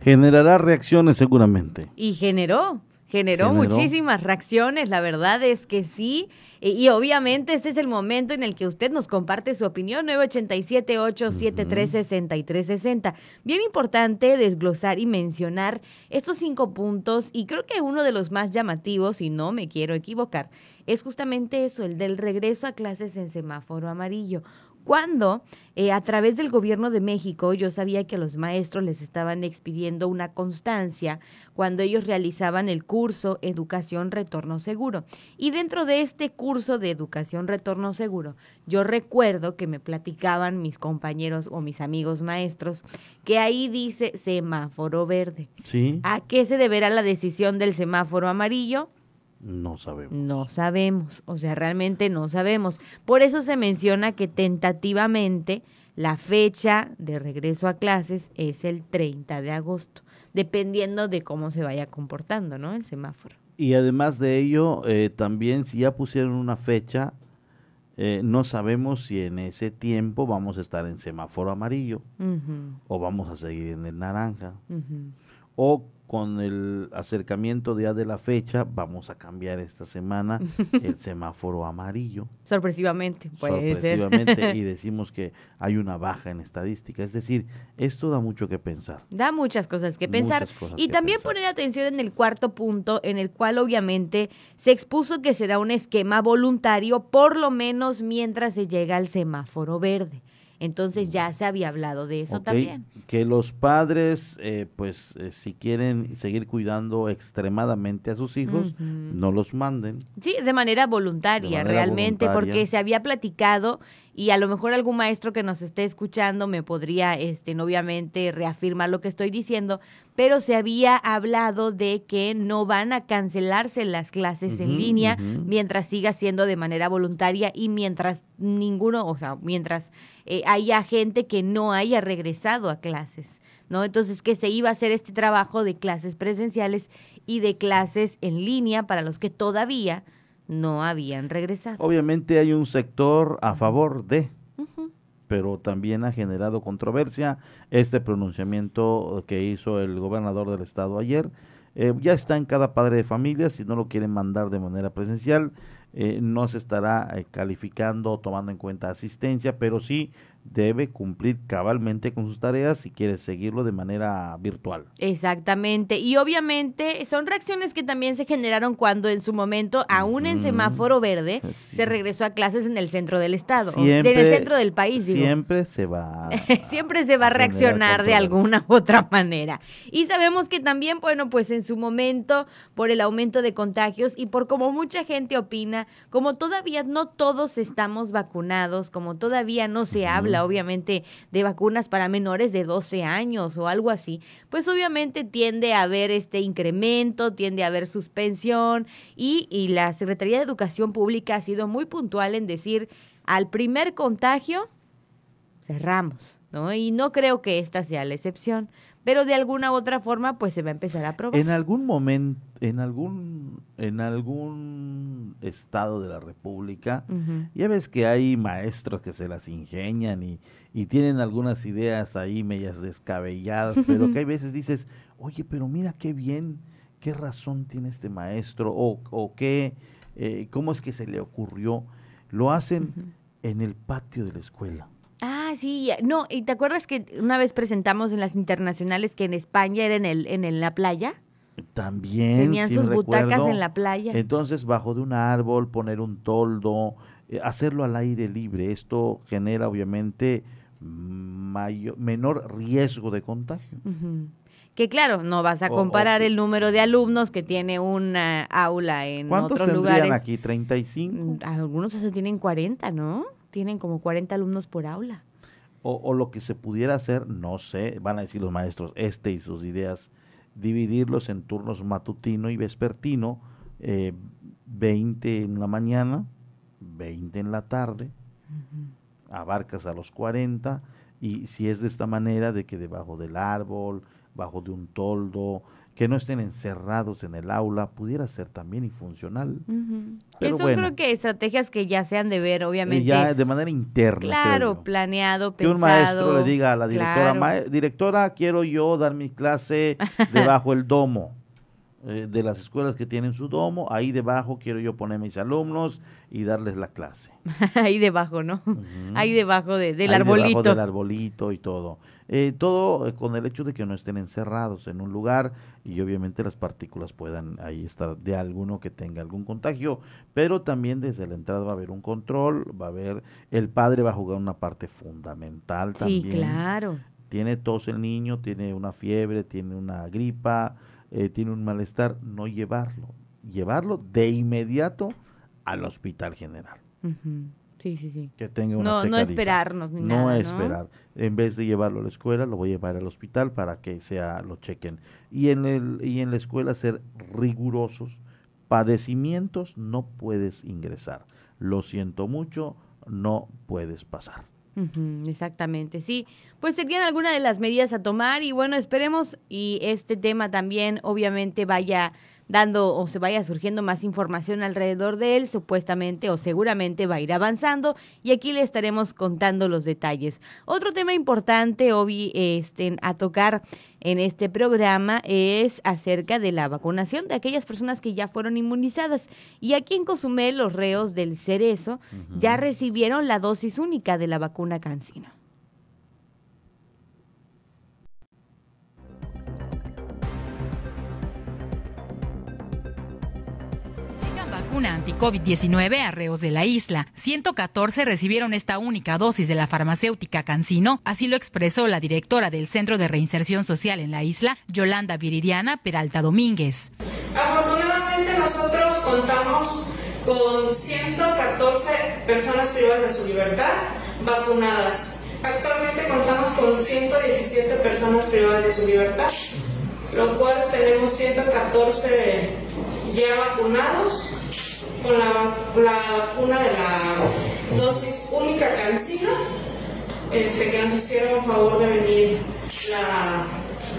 Generará reacciones seguramente. Y generó, generó, muchísimas reacciones, la verdad es que sí. Y, obviamente este es el momento en el que usted nos comparte su opinión, 987-873-6360. Bien importante desglosar y mencionar estos cinco puntos y creo que uno de los más llamativos, y no me quiero equivocar, es justamente eso, el del regreso a clases en semáforo amarillo cuando eh, a través del gobierno de México yo sabía que a los maestros les estaban expidiendo una constancia cuando ellos realizaban el curso Educación Retorno Seguro. Y dentro de este curso de Educación Retorno Seguro, yo recuerdo que me platicaban mis compañeros o mis amigos maestros que ahí dice semáforo verde. ¿Sí? ¿A qué se deberá la decisión del semáforo amarillo? No sabemos. No sabemos, o sea, realmente no sabemos. Por eso se menciona que tentativamente la fecha de regreso a clases es el 30 de agosto, dependiendo de cómo se vaya comportando, ¿no? El semáforo. Y además de ello, eh, también si ya pusieron una fecha, eh, no sabemos si en ese tiempo vamos a estar en semáforo amarillo o vamos a seguir en el naranja. O con el acercamiento ya de la fecha, vamos a cambiar esta semana (laughs) el semáforo amarillo. Sorpresivamente, puede Sorpresivamente, y (laughs) decimos que hay una baja en estadística. Es decir, esto da mucho que pensar. Da muchas cosas que pensar. y también poner atención en el cuarto punto, en el cual obviamente se expuso que será un esquema voluntario, por lo menos mientras se llega al semáforo verde. Entonces ya se había hablado de eso también. Que los padres, eh, pues eh, si quieren seguir cuidando extremadamente a sus hijos, no los manden. Sí, de manera voluntaria, realmente, porque se había platicado y a lo mejor algún maestro que nos esté escuchando me podría, este, obviamente, reafirmar lo que estoy diciendo, pero se había hablado de que no van a cancelarse las clases en línea mientras siga siendo de manera voluntaria y mientras ninguno, o sea, mientras eh, haya gente que no haya regresado a clases. ¿No? Entonces que se iba a hacer este trabajo de clases presenciales y de clases en línea para los que todavía no habían regresado. Obviamente hay un sector a favor de, pero también ha generado controversia este pronunciamiento que hizo el gobernador del estado ayer. Eh, ya está en cada padre de familia, si no lo quieren mandar de manera presencial, eh, no se estará eh, calificando o tomando en cuenta asistencia, pero sí debe cumplir cabalmente con sus tareas si quiere seguirlo de manera virtual. Exactamente. Y obviamente son reacciones que también se generaron cuando en su momento, aún en semáforo verde, (laughs) se regresó a clases en el centro del estado, en el centro del país. Digo. Siempre se va. (laughs) siempre se va a, reaccionar de alguna u otra manera. Y sabemos que también, bueno, pues en su momento, por el aumento de contagios y por como mucha gente opina, como todavía no todos estamos vacunados, como todavía no se habla obviamente de vacunas para menores de 12 años o algo así, pues obviamente tiende a haber este incremento, tiende a haber suspensión y, y la Secretaría de Educación Pública ha sido muy puntual en decir al primer contagio cerramos, ¿no? Y no creo que esta sea la excepción pero de alguna u otra forma pues se va a empezar a probar. En algún momento, en algún, en algún estado de la República, ya ves que hay maestros que se las ingenian y, y tienen algunas ideas ahí medias descabelladas, pero que hay veces dices, oye, pero mira qué bien, qué razón tiene este maestro, o, o qué, eh, cómo es que se le ocurrió. Lo hacen en el patio de la escuela. Ah, sí, no, y te acuerdas que una vez presentamos en las internacionales que en España era en el en, la playa. También. Tenían sus butacas en la playa. Entonces, bajo de un árbol, poner un toldo, eh, hacerlo al aire libre. Esto genera, obviamente, mayor, menor riesgo de contagio. Que claro, no vas a comparar el número de alumnos que tiene una aula en otros lugares. ¿Cuántos aquí? ¿35? Mm, algunos se tienen 40, ¿no? Tienen como 40 alumnos por aula. O, lo que se pudiera hacer, no sé, van a decir los maestros, este y sus ideas, dividirlos en turnos matutino y vespertino, 20 eh, en la mañana, 20 en la tarde, abarcas a los 40, y si es de esta manera, de que debajo del árbol, bajo de un toldo, que no estén encerrados en el aula, pudiera ser también infuncional. Eso creo que estrategias que ya sean de ver, obviamente. Ya de manera interna. Claro, planeado, pensado. Que un maestro le diga a la directora, directora, quiero yo dar mi clase (laughs) debajo el domo. Eh, de las escuelas que tienen su domo, ahí debajo quiero yo poner mis alumnos y darles la clase. (laughs) ahí debajo, ¿no? Ahí debajo de, del ahí arbolito. Debajo del arbolito y todo. Eh, todo eh, con el hecho de que no estén encerrados en un lugar y obviamente las partículas puedan ahí estar de alguno que tenga algún contagio, pero también desde la entrada va a haber un control, va a haber, el padre va a jugar una parte fundamental también. Sí, claro. Tiene tos el niño, tiene una fiebre, tiene una gripa, eh, tiene un malestar, no llevarlo, llevarlo de inmediato al hospital general. Sí, sí, sí. Que tenga una no, no esperarnos ni no esperar. En vez de llevarlo a la escuela, lo voy a llevar al hospital para que sea lo chequen. Y en el y en la escuela ser rigurosos. Padecimientos no puedes ingresar. Lo siento mucho, no puedes pasar exactamente, sí. Pues serían algunas de las medidas a tomar y bueno, esperemos y este tema también obviamente vaya dando o se vaya surgiendo más información alrededor de él, supuestamente o seguramente va a ir avanzando y aquí le estaremos contando los detalles. Otro tema importante, Obi, este, a tocar en este programa es acerca de la vacunación de aquellas personas que ya fueron inmunizadas. Y aquí en Cozumel, los reos del Cerezo ya recibieron la dosis única de la vacuna Cancino. Vacuna anti-COVID-19 a reos de la isla. 114 recibieron esta única dosis de la farmacéutica Cancino, así lo expresó la directora del Centro de Reinserción Social en la isla, Yolanda Viridiana Peralta Domínguez. Afortunadamente nosotros contamos con 114 personas privadas de su libertad vacunadas. Actualmente contamos con 117 personas privadas de su libertad, lo cual tenemos 114 ya vacunados con la, vacuna de la dosis única cancina, este, que nos hicieron favor de venir la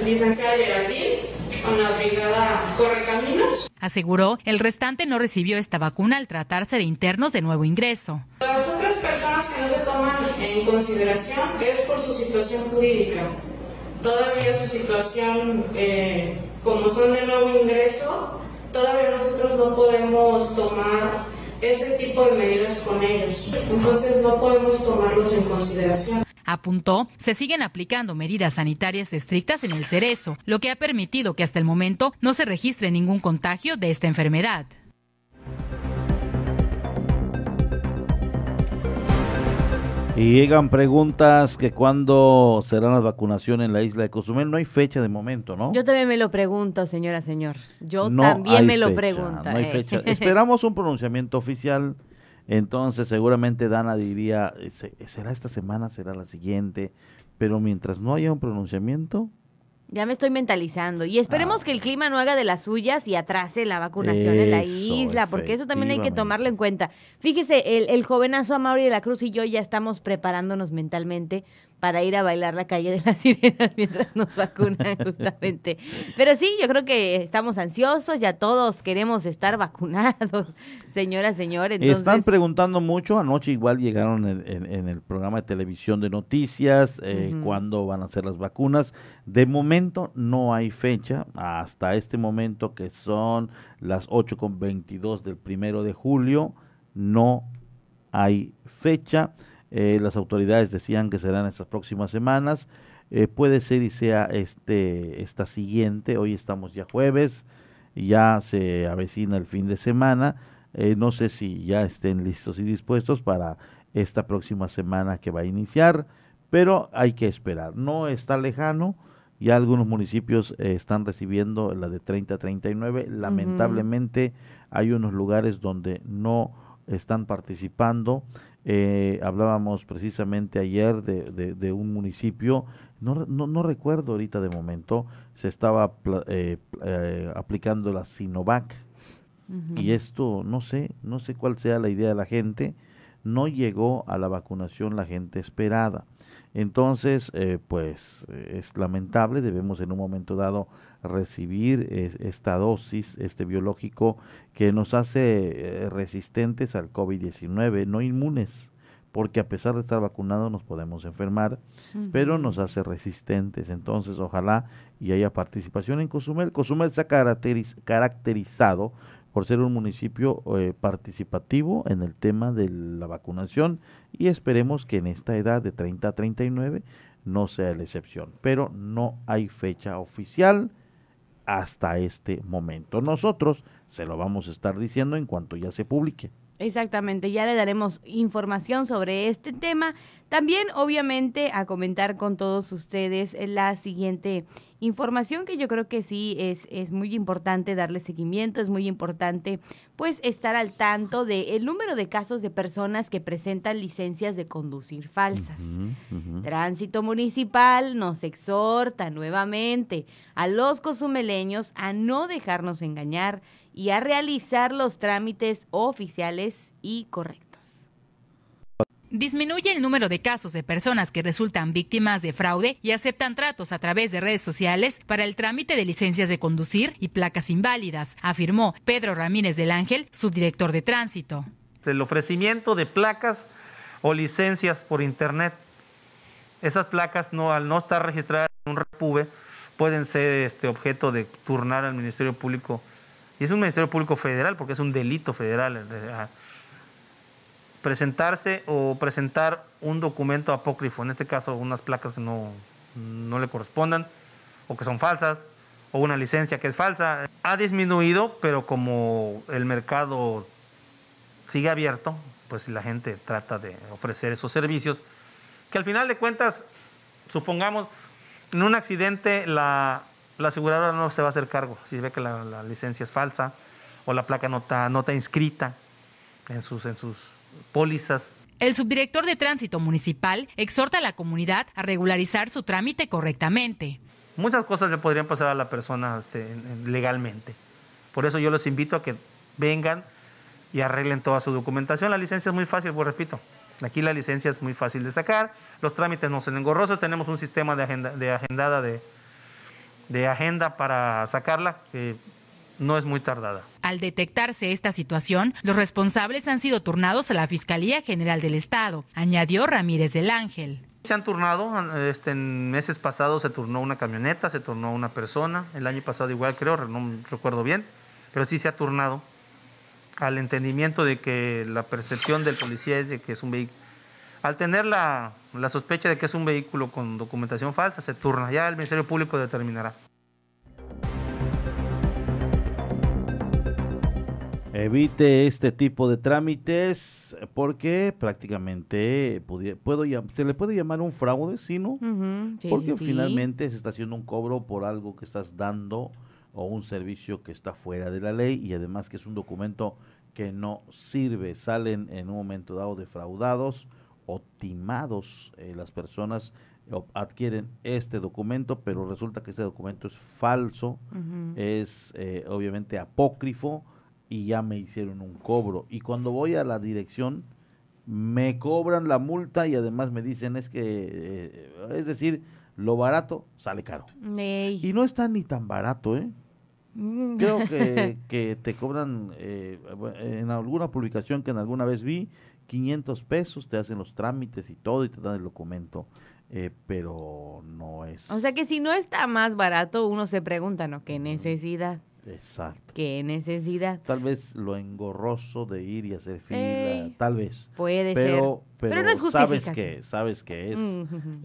licenciada Geraldine con la brigada Correcaminos. Aseguró, el restante no recibió esta vacuna al tratarse de internos de nuevo ingreso. Las otras personas que no se toman en consideración es por su situación jurídica. Todavía su situación, eh, como son de nuevo ingreso, todavía nosotros no podemos tomar ese tipo de medidas con ellos. Entonces no podemos tomarlos en consideración. Apuntó, se siguen aplicando medidas sanitarias estrictas en el cerezo, lo que ha permitido que hasta el momento no se registre ningún contagio de esta enfermedad. Y llegan preguntas que cuándo serán las vacunaciones en la isla de Cozumel. No hay fecha de momento, ¿no? Yo también me lo pregunto, señora, señor. Yo también me lo pregunto. No hay eh. fecha. (laughs) Esperamos un pronunciamiento oficial. Entonces, seguramente Dana diría, ¿será esta semana? ¿Será la siguiente? Pero mientras no haya un pronunciamiento, ya me estoy mentalizando. Y esperemos ah. que el clima no haga de las suyas y atrase la vacunación en la isla, porque eso también hay que tomarlo en cuenta. Fíjese, el, el jovenazo Amaury de la Cruz y yo ya estamos preparándonos mentalmente para ir a bailar la calle de las (laughs) sirenas mientras nos vacunan (laughs) justamente. Pero sí, yo creo que estamos ansiosos, ya todos queremos estar vacunados, (laughs) señora, señor. Entonces... Están preguntando mucho, anoche igual llegaron en, el programa de televisión de noticias, eh, cuándo van a ser las vacunas. De momento no hay fecha, hasta este momento que son las 8.22 del primero de julio, no hay fecha. Eh, las autoridades decían que serán estas próximas semanas. Eh, puede ser y sea este esta siguiente. Hoy estamos ya jueves, ya se avecina el fin de semana. Eh, no sé si ya estén listos y dispuestos para esta próxima semana que va a iniciar, pero hay que esperar. No está lejano. Ya algunos municipios están recibiendo la de 30 a 39. Lamentablemente hay unos lugares donde no están participando. Eh, hablábamos precisamente ayer de, de, un municipio, no, no, no, recuerdo ahorita de momento, se estaba eh, eh, aplicando la Sinovac. Y esto, no sé, no sé cuál sea la idea de la gente, no llegó a la vacunación la gente esperada. Entonces, eh, pues es lamentable, debemos en un momento dado recibir esta dosis, este biológico que nos hace eh, resistentes al COVID-19, no inmunes, porque a pesar de estar vacunados nos podemos enfermar, pero nos hace resistentes. Entonces, ojalá y haya participación en Cozumel. Cozumel se ha caracterizado por ser un municipio eh, participativo en el tema de la vacunación y esperemos que en esta edad de 30 a 39 no sea la excepción, pero no hay fecha oficial hasta este momento. Nosotros se lo vamos a estar diciendo en cuanto ya se publique. Exactamente, ya le daremos información sobre este tema. También, obviamente, a comentar con todos ustedes la siguiente Información que yo creo que sí es, es muy importante darle seguimiento, es muy importante pues estar al tanto del número de casos de personas que presentan licencias de conducir falsas. Tránsito Municipal nos exhorta nuevamente a los cozumeleños a no dejarnos engañar y a realizar los trámites oficiales y correctos. Disminuye el número de casos de personas que resultan víctimas de fraude y aceptan tratos a través de redes sociales para el trámite de licencias de conducir y placas inválidas, afirmó Pedro Ramírez del Ángel, subdirector de tránsito. El ofrecimiento de placas o licencias por Internet. Esas placas, no, al no estar registradas en un repube, pueden ser este, objeto de turnar al Ministerio Público. Y es un Ministerio Público federal porque es un delito federal eh, presentarse o presentar un documento apócrifo, en este caso unas placas que no, no le correspondan o que son falsas o una licencia que es falsa. Ha disminuido, pero como el mercado sigue abierto, pues la gente trata de ofrecer esos servicios, que al final de cuentas, supongamos, en un accidente la, la aseguradora no se va a hacer cargo si ve que la, licencia es falsa o la placa no está, no está inscrita en sus, en sus pólizas. El subdirector de Tránsito Municipal exhorta a la comunidad a regularizar su trámite correctamente. Muchas cosas le podrían pasar a la persona este, legalmente. Por eso yo los invito a que vengan y arreglen toda su documentación. La licencia es muy fácil, pues repito. Aquí la licencia es muy fácil de sacar, los trámites no son engorrosos, tenemos un sistema de, agenda, de agendada de, de agenda para sacarla que no es muy tardada. Al detectarse esta situación, los responsables han sido turnados a la Fiscalía General del Estado, añadió Ramírez del Ángel. Se han turnado, este, en meses pasados se turnó una camioneta, se turnó una persona, el año pasado igual creo, no recuerdo bien, pero sí se ha turnado al entendimiento de que la percepción del policía es de que es un Al tener la, la sospecha de que es un vehículo con documentación falsa, se turna. Ya el Ministerio Público determinará. Evite este tipo de trámites porque prácticamente puedo, se le puede llamar un fraude, ¿sí, no? porque finalmente se está haciendo un cobro por algo que estás dando o un servicio que está fuera de la ley y además que es un documento que no sirve. Salen en un momento dado defraudados o timados eh, las personas adquieren este documento, pero resulta que este documento es falso, es eh, obviamente apócrifo y ya me hicieron un cobro. Y cuando voy a la dirección, me cobran la multa y además me dicen es que, eh, es decir, lo barato sale caro. Y no está ni tan barato, ¿eh? Mm. Creo que, (laughs) que te cobran eh, en alguna publicación que en alguna vez vi, 500 pesos, te hacen los trámites y todo y te dan el documento. Eh, pero no es. O sea que si no está más barato, uno se pregunta, ¿no? ¿Qué necesidad? Exacto. ¿Qué necesidad? Tal vez lo engorroso de ir y hacer fila, tal vez. Puede pero, ser. Pero, no es sabes que, sabes que es,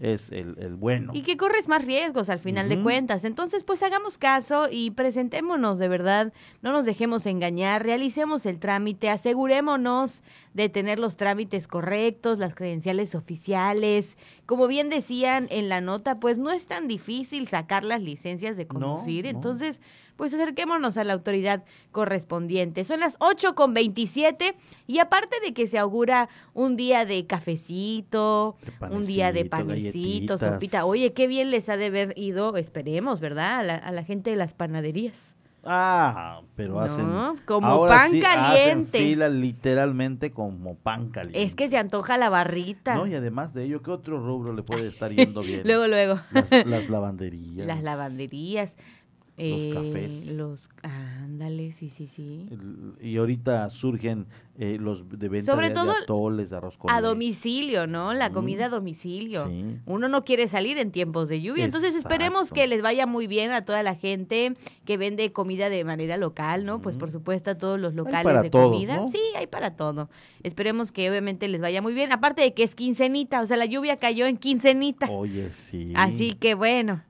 es el, bueno. Y que corres más riesgos al final de cuentas. Entonces, pues hagamos caso y presentémonos de verdad. No nos dejemos engañar, realicemos el trámite, asegurémonos de tener los trámites correctos, las credenciales oficiales. Como bien decían en la nota, pues no es tan difícil sacar las licencias de conducir. Entonces, pues acerquémonos a la autoridad correspondiente. Son las 8 con 27 y aparte de que se augura un día de cafecito, un día de panecito, sopita. Oye, qué bien les ha de haber ido, esperemos, ¿verdad? A la, gente de las panaderías. Ah, pero hacen como pan caliente. Hacen fila literalmente como pan caliente. Es que se antoja la barrita. No, y además de ello, ¿qué otro rubro le puede estar yendo (laughs) bien? luego, luego. las lavanderías. Las lavanderías. Los cafés. Eh, los, ándale, sí, sí, sí. Y ahorita surgen eh, los de venta Sobre de, todo atoles, arroz con A domicilio, ¿no? La comida a domicilio. Uno no quiere salir en tiempos de lluvia. Entonces esperemos que les vaya muy bien a toda la gente que vende comida de manera local, ¿no? Pues por supuesto a todos los locales de comida. Sí, hay para todo. Esperemos que obviamente les vaya muy bien. Aparte de que es quincenita, o sea, la lluvia cayó en quincenita. Oye, sí. Así que bueno.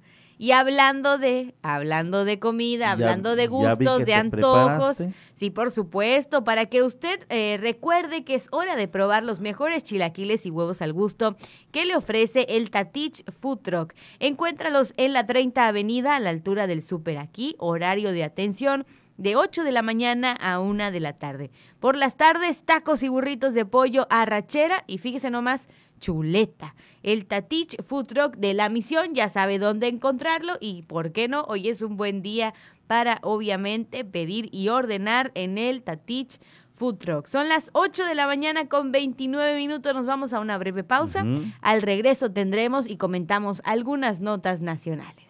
Y hablando de, hablando de comida, hablando de gustos, de antojos, sí, por supuesto, para que usted eh, recuerde que es hora de probar los mejores chilaquiles y huevos al gusto que le ofrece el Tatich Food Truck. Encuéntralos en la 30 Avenida, a la altura del Super aquí, horario de atención de 8 de la mañana a 1 de la tarde. Por las tardes, tacos y burritos de pollo arrachera y fíjese nomás, chuleta. El Tatich Food Truck de la misión ya sabe dónde encontrarlo y por qué no, hoy es un buen día para obviamente pedir y ordenar en el Tatich Food Truck. Son las 8 de la mañana con 29 minutos, nos vamos a una breve pausa. Al regreso tendremos y comentamos algunas notas nacionales.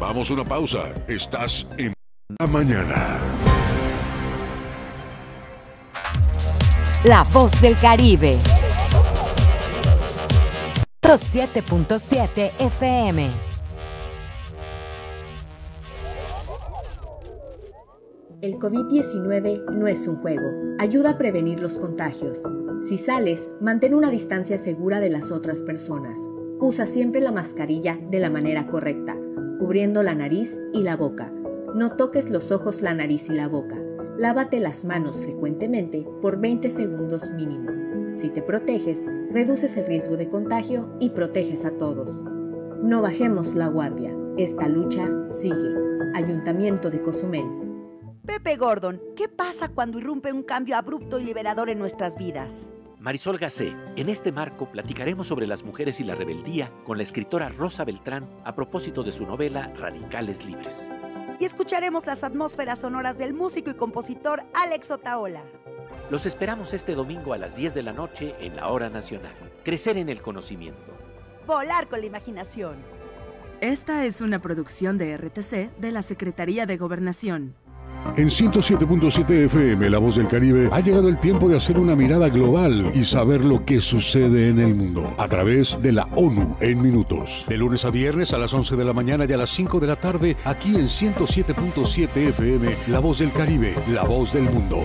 Vamos a una pausa, estás en la mañana. La voz del Caribe. 7.7 FM. El COVID-19 no es un juego. Ayuda a prevenir los contagios. Si sales, mantén una distancia segura de las otras personas. Usa siempre la mascarilla de la manera correcta, cubriendo la nariz y la boca. No toques los ojos, la nariz y la boca. Lávate las manos frecuentemente por 20 segundos mínimo. Si te proteges, reduces el riesgo de contagio y proteges a todos. No bajemos la guardia. Esta lucha sigue. Ayuntamiento de Cozumel. Pepe Gordon, ¿qué pasa cuando irrumpe un cambio abrupto y liberador en nuestras vidas? Marisol Gacé, en este marco platicaremos sobre las mujeres y la rebeldía con la escritora Rosa Beltrán a propósito de su novela Radicales Libres. Y escucharemos las atmósferas sonoras del músico y compositor Alex Otaola. Los esperamos este domingo a las 10 de la noche en la Hora Nacional. Crecer en el conocimiento. Volar con la imaginación. Esta es una producción de RTC de la Secretaría de Gobernación. En 107.7 FM, La Voz del Caribe, ha llegado el tiempo de hacer una mirada global y saber lo que sucede en el mundo a través de la ONU en minutos. De lunes a viernes a las 11 de la mañana y a las 5 de la tarde, aquí en 107.7 FM, La Voz del Caribe, La Voz del Mundo.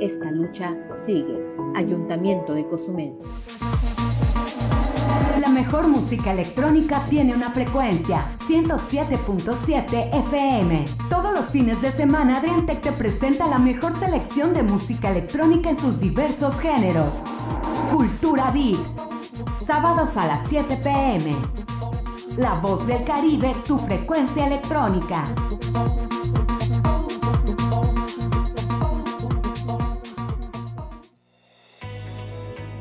Esta lucha sigue. Ayuntamiento de Cozumel. La mejor música electrónica tiene una frecuencia, 107.7 FM. Todos los fines de semana Adriantec te presenta la mejor selección de música electrónica en sus diversos géneros. Cultura Beat. Sábados a las 7 pm. La voz del Caribe, tu frecuencia electrónica.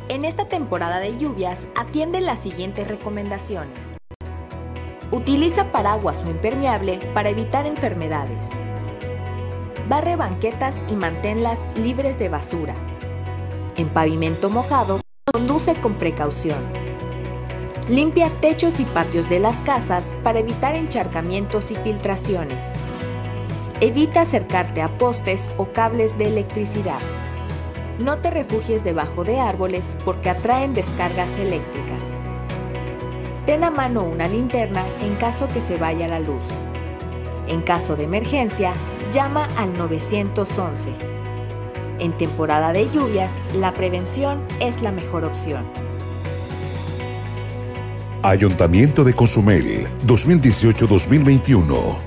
En esta temporada de lluvias, atiende las siguientes recomendaciones. Utiliza paraguas o impermeable para evitar enfermedades. Barre banquetas y manténlas libres de basura. En pavimento mojado, conduce con precaución. Limpia techos y patios de las casas para evitar encharcamientos y filtraciones. Evita acercarte a postes o cables de electricidad. No te refugies debajo de árboles porque atraen descargas eléctricas. Ten a mano una linterna en caso que se vaya la luz. En caso de emergencia, llama al 911. En temporada de lluvias, la prevención es la mejor opción. Ayuntamiento de Cozumel, 2018-2021.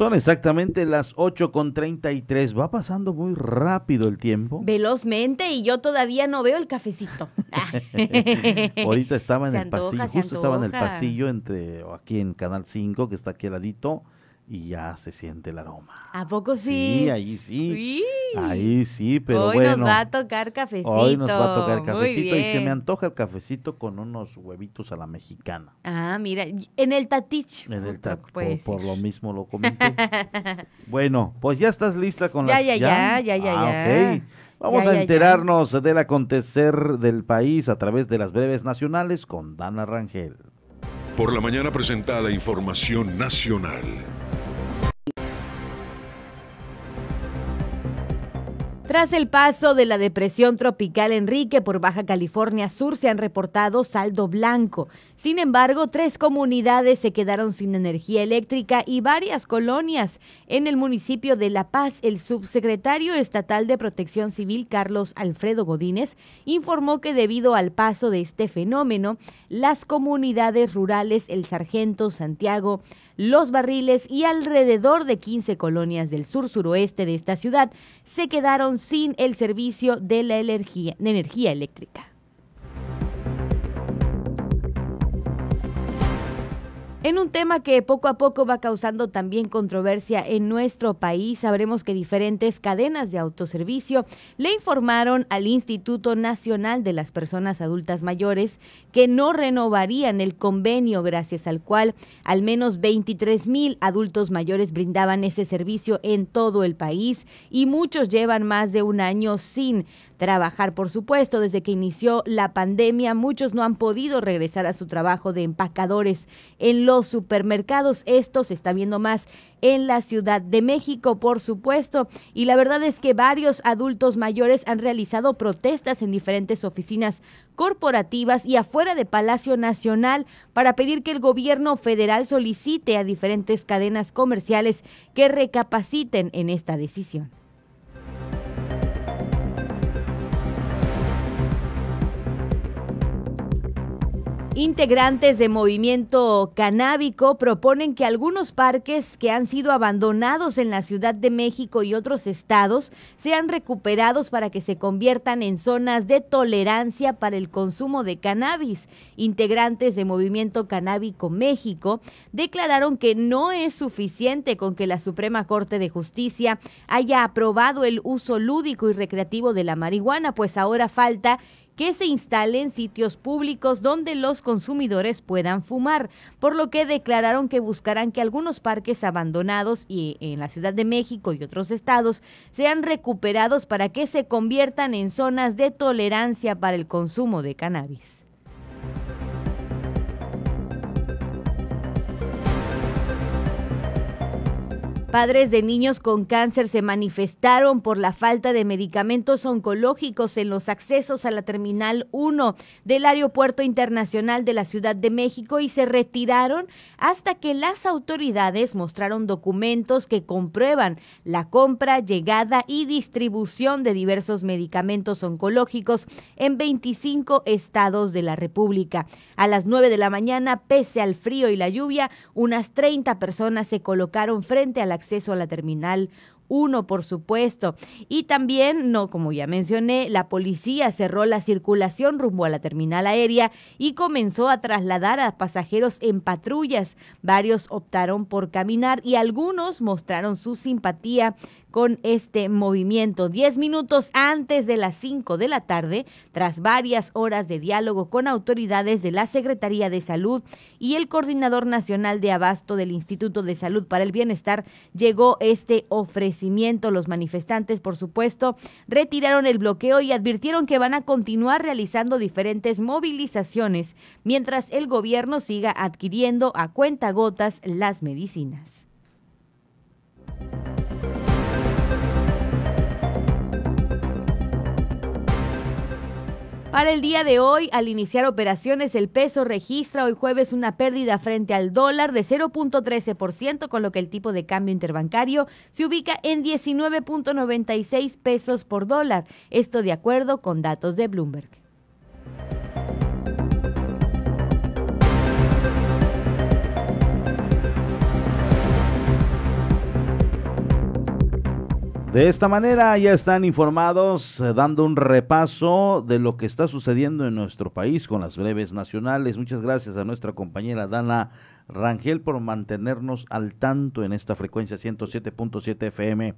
Son exactamente las 8 con 33. Va pasando muy rápido el tiempo. Velozmente y yo todavía no veo el cafecito. (laughs) (laughs) Ahorita estaba en Se el antoja, pasillo, justo estaba en el pasillo entre aquí en Canal 5, que está aquí al ladito, y ya se siente el aroma. ¿A poco sí? Sí, ahí sí. Uy. Ahí sí, pero Hoy bueno. nos va a tocar cafecito. Hoy nos va a tocar cafecito y se me antoja el cafecito con unos huevitos a la mexicana. Ah, mira, en el tatich. En el ta- por, por lo mismo lo comenté. (laughs) bueno, pues ya estás lista con Ya, las ya, ya, ya, ya, Ah, ya. ok. Vamos Ya, a ya, ya. enterarnos del acontecer del país a través de las breves nacionales con Dana Rangel. Por la mañana presentada información nacional. Tras el paso de la depresión tropical Enrique por Baja California Sur se han reportado saldo blanco. Sin embargo, tres comunidades se quedaron sin energía eléctrica y varias colonias. En el municipio de La Paz, el subsecretario estatal de Protección Civil Carlos Alfredo Godínez informó que debido al paso de este fenómeno, las comunidades rurales El Sargento, Santiago, Los Barriles y alrededor de 15 colonias del sur suroeste de esta ciudad se quedaron sin el servicio de la energía, de energía eléctrica. En un tema que poco a poco va causando también controversia en nuestro país, sabremos que diferentes cadenas de autoservicio le informaron al Instituto Nacional de las Personas Adultas Mayores que no renovarían el convenio gracias al cual al menos 23 mil adultos mayores brindaban ese servicio en todo el país y muchos llevan más de un año sin trabajar. Por supuesto, desde que inició la pandemia, muchos no han podido regresar a su trabajo de empacadores en los supermercados. Esto se está viendo más en la Ciudad de México, por supuesto. Y la verdad es que varios adultos mayores han realizado protestas en diferentes oficinas corporativas y afuera de Palacio Nacional para pedir que el gobierno federal solicite a diferentes cadenas comerciales que recapaciten en esta decisión. Integrantes de Movimiento Canábico proponen que algunos parques que han sido abandonados en la Ciudad de México y otros estados sean recuperados para que se conviertan en zonas de tolerancia para el consumo de cannabis. Integrantes de Movimiento Canábico México declararon que no es suficiente con que la Suprema Corte de Justicia haya aprobado el uso lúdico y recreativo de la marihuana, pues ahora falta que se instalen sitios públicos donde los consumidores puedan fumar, por lo que declararon que buscarán que algunos parques abandonados y en la Ciudad de México y otros estados sean recuperados para que se conviertan en zonas de tolerancia para el consumo de cannabis. Padres de niños con cáncer se manifestaron por la falta de medicamentos oncológicos en los accesos a la Terminal 1 del Aeropuerto Internacional de la Ciudad de México y se retiraron hasta que las autoridades mostraron documentos que comprueban la compra, llegada y distribución de diversos medicamentos oncológicos en 25 estados de la República. A las 9 de la mañana, pese al frío y la lluvia, unas 30 personas se colocaron frente a la acceso a la terminal uno, por supuesto. Y también, no, como ya mencioné, la policía cerró la circulación rumbo a la terminal aérea y comenzó a trasladar a pasajeros en patrullas. Varios optaron por caminar y algunos mostraron su simpatía con este movimiento. Diez minutos antes de las cinco de la tarde, tras varias horas de diálogo con autoridades de la Secretaría de Salud y el Coordinador Nacional de Abasto del Instituto de Salud para el Bienestar, llegó este ofrecimiento. Los manifestantes, por supuesto, retiraron el bloqueo y advirtieron que van a continuar realizando diferentes movilizaciones mientras el gobierno siga adquiriendo a cuentagotas las medicinas. Para el día de hoy, al iniciar operaciones, el peso registra hoy jueves una pérdida frente al dólar de 0.13%, con lo que el tipo de cambio interbancario se ubica en 19.96 pesos por dólar. Esto de acuerdo con datos de Bloomberg. De esta manera ya están informados, eh, dando un repaso de lo que está sucediendo en nuestro país con las breves nacionales. Muchas gracias a nuestra compañera Dana Rangel por mantenernos al tanto en esta frecuencia 107.7 FM.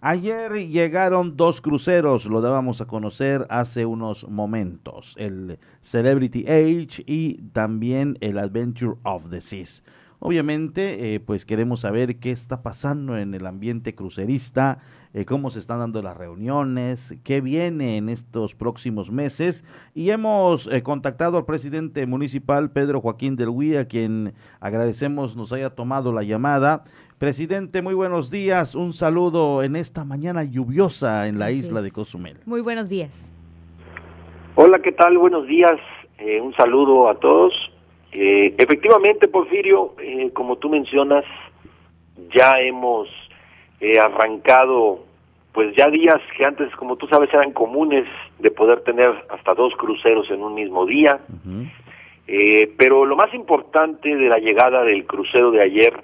Ayer llegaron dos cruceros, lo dábamos a conocer hace unos momentos, el Celebrity Age y también el Adventure of the Seas. Obviamente, eh, pues queremos saber qué está pasando en el ambiente crucerista, eh, cómo se están dando las reuniones, qué viene en estos próximos meses. Y hemos eh, contactado al presidente municipal, Pedro Joaquín del Huí, a quien agradecemos nos haya tomado la llamada. Presidente, muy buenos días. Un saludo en esta mañana lluviosa en la isla de Cozumel. Muy buenos días. Hola, ¿qué tal? Buenos días. un saludo a todos. Eh, efectivamente, Porfirio, eh, como tú mencionas, ya hemos eh, arrancado, pues ya días que antes, como tú sabes, eran comunes de poder tener hasta dos cruceros en un mismo día. pero lo más importante de la llegada del crucero de ayer,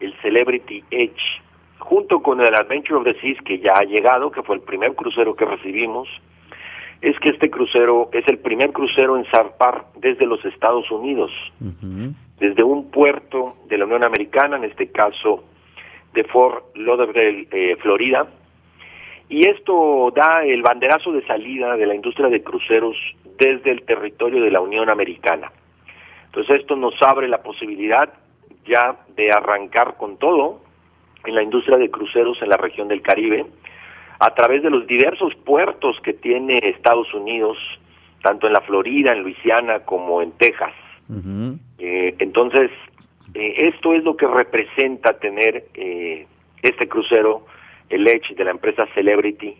el Celebrity Edge, junto con el Adventure of the Seas, que ya ha llegado, que fue el primer crucero que recibimos, es que este crucero es el primer crucero en zarpar desde los Estados Unidos, desde un puerto de la Unión Americana, en este caso de Fort Lauderdale, eh, Florida, y esto da el banderazo de salida de la industria de cruceros desde el territorio de la Unión Americana. Entonces esto nos abre la posibilidad ya de arrancar con todo en la industria de cruceros en la región del Caribe, a través de los diversos puertos que tiene Estados Unidos, tanto en la Florida, en Luisiana, como en Texas. Eh, entonces, eh, esto es lo que representa tener eh, este crucero, el Edge de la empresa Celebrity,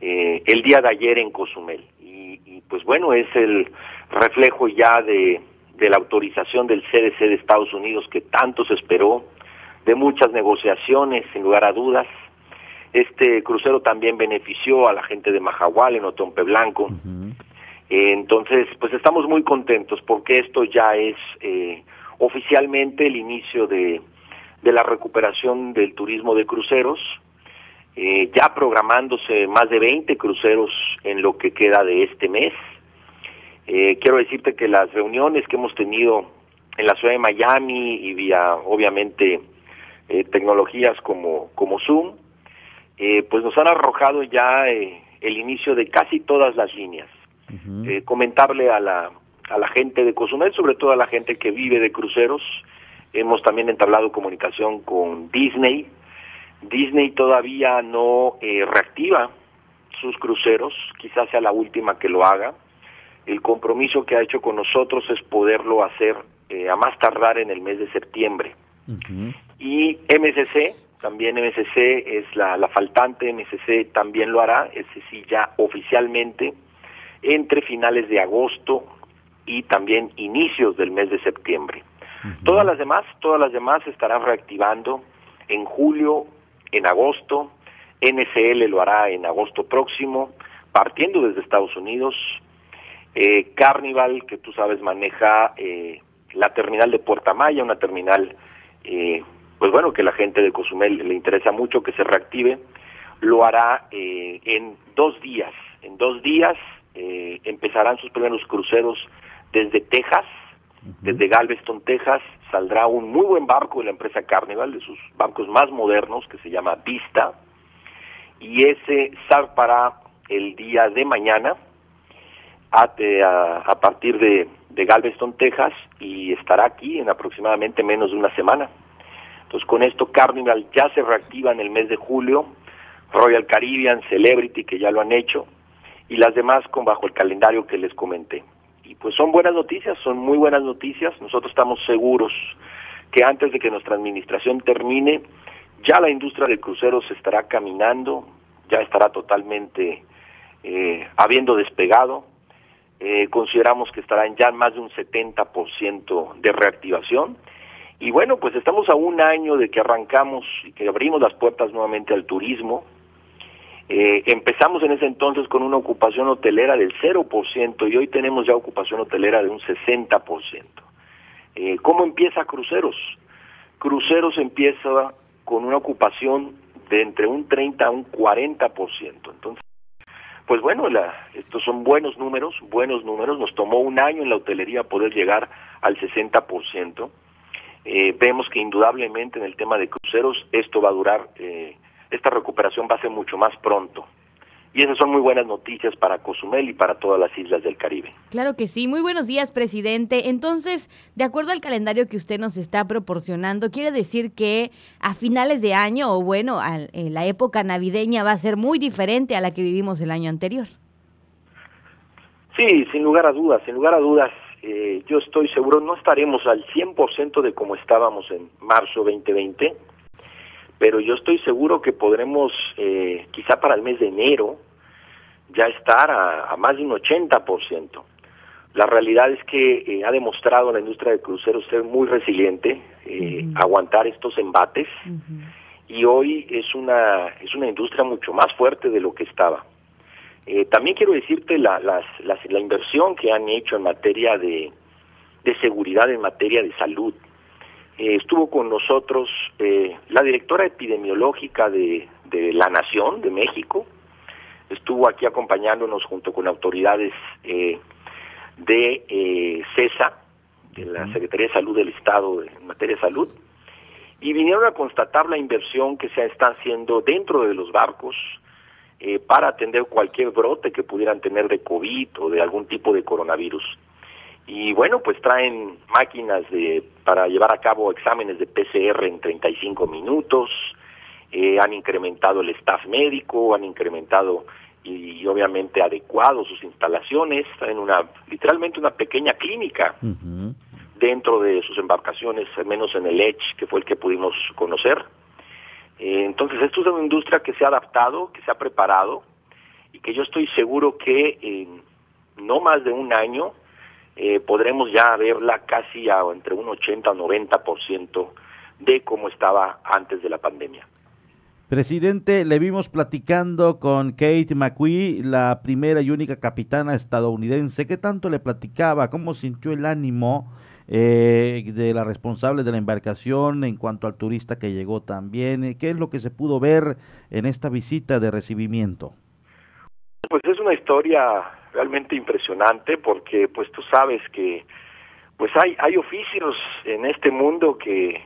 el día de ayer en Cozumel. Y, y, pues bueno, es el reflejo ya de, de la autorización del CDC de Estados Unidos que tanto se esperó, de muchas negociaciones, sin lugar a dudas, este crucero también benefició a la gente de Majahual en Otompe Blanco. entonces, pues estamos muy contentos porque esto ya es oficialmente el inicio de, de la recuperación del turismo de cruceros, ya programándose más de 20 cruceros en lo que queda de este mes. quiero decirte que las reuniones que hemos tenido en la ciudad de Miami y vía, obviamente, eh, tecnologías como, como Zoom, eh, pues nos han arrojado ya eh, el inicio de casi todas las líneas. comentarle a la, a la gente de Cozumel, sobre todo a la gente que vive de cruceros, hemos también entablado comunicación con Disney. Disney todavía no reactiva sus cruceros, quizás sea la última que lo haga. El compromiso que ha hecho con nosotros es poderlo hacer eh, a más tardar en el mes de septiembre. Y MSC, también MSC es la, la faltante, MSC también lo hará, ese sí ya oficialmente, entre finales de agosto y también inicios del mes de septiembre. Todas las demás, todas las demás estarán reactivando en julio, en agosto, NCL lo hará en agosto próximo, partiendo desde Estados Unidos, eh, Carnival, que tú sabes maneja eh, la terminal de Puerta Maya, una terminal, eh, pues bueno, que la gente de Cozumel le interesa mucho que se reactive, lo hará eh, en dos días. En dos días eh, empezarán sus primeros cruceros desde Texas, desde Galveston, Texas, saldrá un muy buen barco de la empresa Carnival, de sus barcos más modernos, que se llama Vista, y ese zarpará el día de mañana a, a partir de de Galveston, Texas, y estará aquí en aproximadamente menos de una semana. Entonces, con esto Carnival ya se reactiva en el mes de julio, Royal Caribbean, Celebrity, que ya lo han hecho, y las demás con bajo el calendario que les comenté. Y pues son buenas noticias, son muy buenas noticias. Nosotros estamos seguros que antes de que nuestra administración termine, ya la industria de cruceros estará caminando, ya estará totalmente eh, habiendo despegado, eh, consideramos que estarán ya más de un 70% de reactivación. Y bueno, pues estamos a un año de que arrancamos y que abrimos las puertas nuevamente al turismo. Eh, empezamos en ese entonces con una ocupación hotelera del 0% y hoy tenemos ya ocupación hotelera de un 60%. Eh, ¿Cómo empieza Cruceros? Cruceros empieza con una ocupación de entre un 30 a un 40%. Entonces, pues bueno, estos son buenos números, buenos números. Nos tomó un año en la hotelería poder llegar al 60%. Eh, vemos que indudablemente en el tema de cruceros esto va a durar, eh, esta recuperación va a ser mucho más pronto. Y esas son muy buenas noticias para Cozumel y para todas las islas del Caribe. Claro que sí. Muy buenos días, presidente. Entonces, de acuerdo al calendario que usted nos está proporcionando, quiere decir que a finales de año, o bueno, a, eh, la época navideña va a ser muy diferente a la que vivimos el año anterior. Sí, sin lugar a dudas, sin lugar a dudas. Eh, yo estoy seguro, no estaremos al 100% de como estábamos en marzo 2020, pero yo estoy seguro que podremos, eh, quizá para el mes de enero, ya estar a, más de un 80%. La realidad es que eh, ha demostrado la industria de cruceros ser muy resiliente, eh, aguantar estos embates, y hoy es una, es una industria mucho más fuerte de lo que estaba. También quiero decirte la, las, la inversión que han hecho en materia de, de seguridad, en materia de salud, eh, estuvo con nosotros eh, la directora epidemiológica de, la Nación, de México, estuvo aquí acompañándonos junto con autoridades eh, de CESA, de la Secretaría de Salud del Estado en materia de salud, y vinieron a constatar la inversión que se está haciendo dentro de los barcos para atender cualquier brote que pudieran tener de COVID o de algún tipo de coronavirus y bueno, pues traen máquinas de, para llevar a cabo exámenes de PCR en 35 minutos, eh, han incrementado el staff médico, han incrementado y, obviamente adecuado sus instalaciones, traen una, literalmente una pequeña clínica dentro de sus embarcaciones, al menos en el Edge, que fue el que pudimos conocer. Eh, entonces, esto es una industria que se ha adaptado, que se ha preparado y que yo estoy seguro que en no más de un año eh, podremos ya verla casi a entre un 80 o 90% de cómo estaba antes de la pandemia. Presidente, le vimos platicando con Kate McQuee, la primera y única capitana estadounidense. ¿Qué tanto le platicaba? ¿Cómo sintió el ánimo eh, de la responsable de la embarcación en cuanto al turista que llegó también? ¿Qué es lo que se pudo ver en esta visita de recibimiento? Pues es una historia realmente impresionante porque pues tú sabes que pues hay hay oficios en este mundo que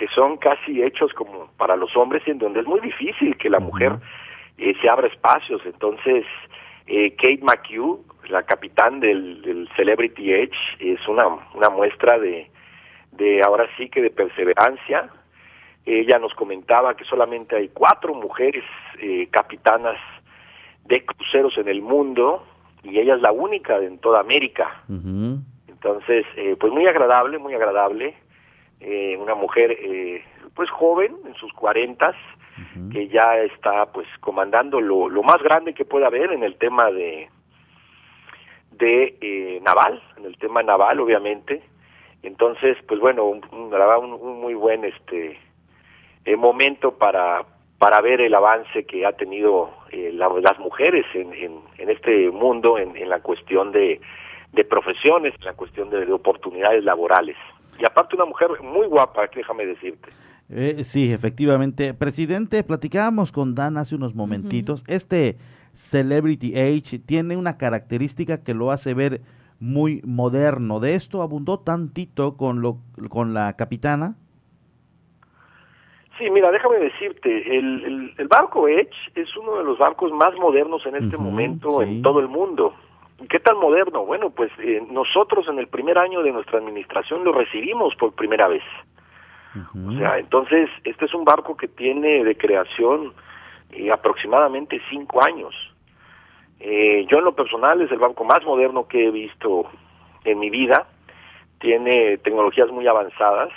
que son casi hechos como para los hombres y en donde es muy difícil que la mujer eh, se abra espacios. Entonces, eh, Kate McHugh, la capitán del, del, Celebrity Edge, es una, una muestra de, de ahora sí que de perseverancia. Ella nos comentaba que solamente hay cuatro mujeres eh, capitanas de cruceros en el mundo y ella es la única en toda América. Entonces, eh, pues muy agradable, muy agradable eh, una mujer eh, pues joven, en sus cuarentas, que ya está pues comandando lo, lo más grande que pueda haber en el tema de de eh, naval, en el tema naval obviamente. Entonces, pues bueno, un, un, muy buen este eh, momento para para ver el avance que ha tenido eh, las mujeres en, en, en, este mundo en, en la cuestión de, de profesiones, en la cuestión de, de oportunidades laborales. Y aparte una mujer muy guapa, déjame decirte. Eh, sí, efectivamente. Presidente, platicábamos con Dan hace unos momentitos. Este Celebrity Age tiene una característica que lo hace ver muy moderno. ¿De esto abundó tantito con, lo, con la capitana? Sí, mira, déjame decirte, el, el, barco Edge es uno de los barcos más modernos en este momento en todo el mundo. ¿Qué tan moderno? Bueno, pues eh, nosotros en el primer año de nuestra administración lo recibimos por primera vez. O sea, entonces, este es un barco que tiene de creación eh, aproximadamente cinco años. Eh, yo en lo personal es el barco más moderno que he visto en mi vida. Tiene tecnologías muy avanzadas.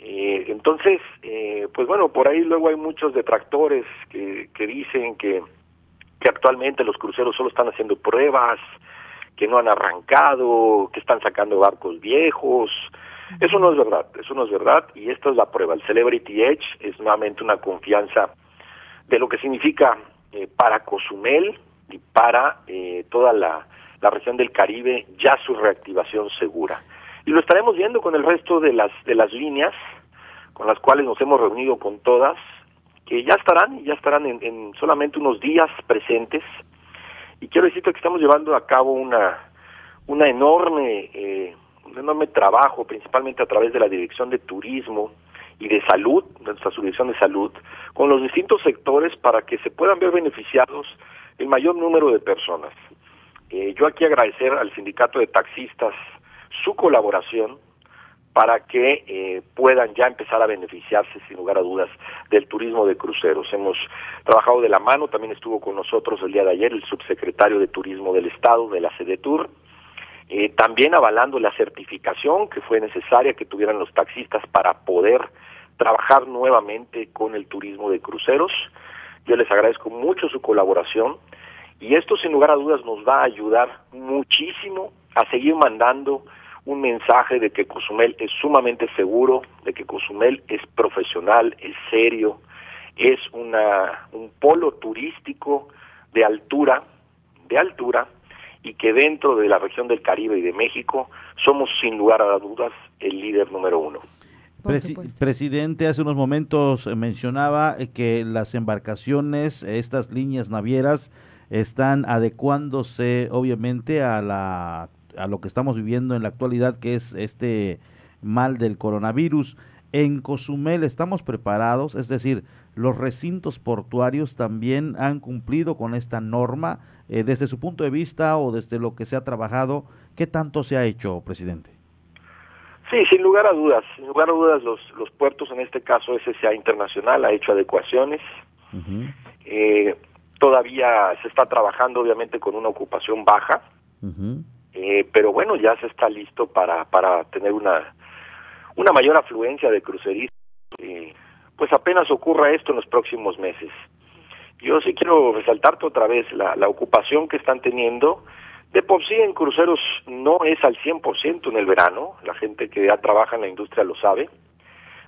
eh, entonces, pues bueno, por ahí luego hay muchos detractores que, que dicen que que actualmente los cruceros solo están haciendo pruebas, que no han arrancado, que están sacando barcos viejos. Eso no es verdad, eso no es verdad y esta es la prueba. El Celebrity Edge es nuevamente una confianza de lo que significa eh, para Cozumel y para eh, toda la, la región del Caribe ya su reactivación segura. Y lo estaremos viendo con el resto de las, de las líneas con las cuales nos hemos reunido con todas que ya estarán, ya estarán en, solamente unos días presentes. Y quiero decirte que estamos llevando a cabo una, una enorme, eh, un enorme trabajo, principalmente a través de la Dirección de Turismo y de Salud, nuestra subdirección de Salud, con los distintos sectores para que se puedan ver beneficiados el mayor número de personas. Eh, yo aquí agradecer al sindicato de taxistas su colaboración, para que eh, puedan ya empezar a beneficiarse sin lugar a dudas del turismo de cruceros. Hemos trabajado de la mano, también estuvo con nosotros el día de ayer el subsecretario de Turismo del Estado, de la SEDETUR, eh, también avalando la certificación que fue necesaria que tuvieran los taxistas para poder trabajar nuevamente con el turismo de cruceros. Yo les agradezco mucho su colaboración y esto sin lugar a dudas nos va a ayudar muchísimo a seguir mandando un mensaje de que Cozumel es sumamente seguro, de que Cozumel es profesional, es serio, es una, un polo turístico de altura, de altura, y que dentro de la región del Caribe y de México somos sin lugar a dudas el líder número uno. presidente, hace unos momentos mencionaba que las embarcaciones, estas líneas navieras, están adecuándose obviamente a la a lo que estamos viviendo en la actualidad, que es este mal del coronavirus. En Cozumel estamos preparados, es decir, los recintos portuarios también han cumplido con esta norma eh, desde su punto de vista o desde lo que se ha trabajado. ¿Qué tanto se ha hecho, presidente? Sí, sin lugar a dudas, sin lugar a dudas los, los puertos, en este caso SSA Internacional, ha hecho adecuaciones. eh, todavía se está trabajando obviamente con una ocupación baja. Eh, pero bueno, ya se está listo para, para tener una, una mayor afluencia de cruceristas. Eh, pues apenas ocurra esto en los próximos meses. Yo sí quiero resaltarte otra vez la, la ocupación que están teniendo. De por sí en cruceros no es al 100% en el verano, la gente que ya trabaja en la industria lo sabe,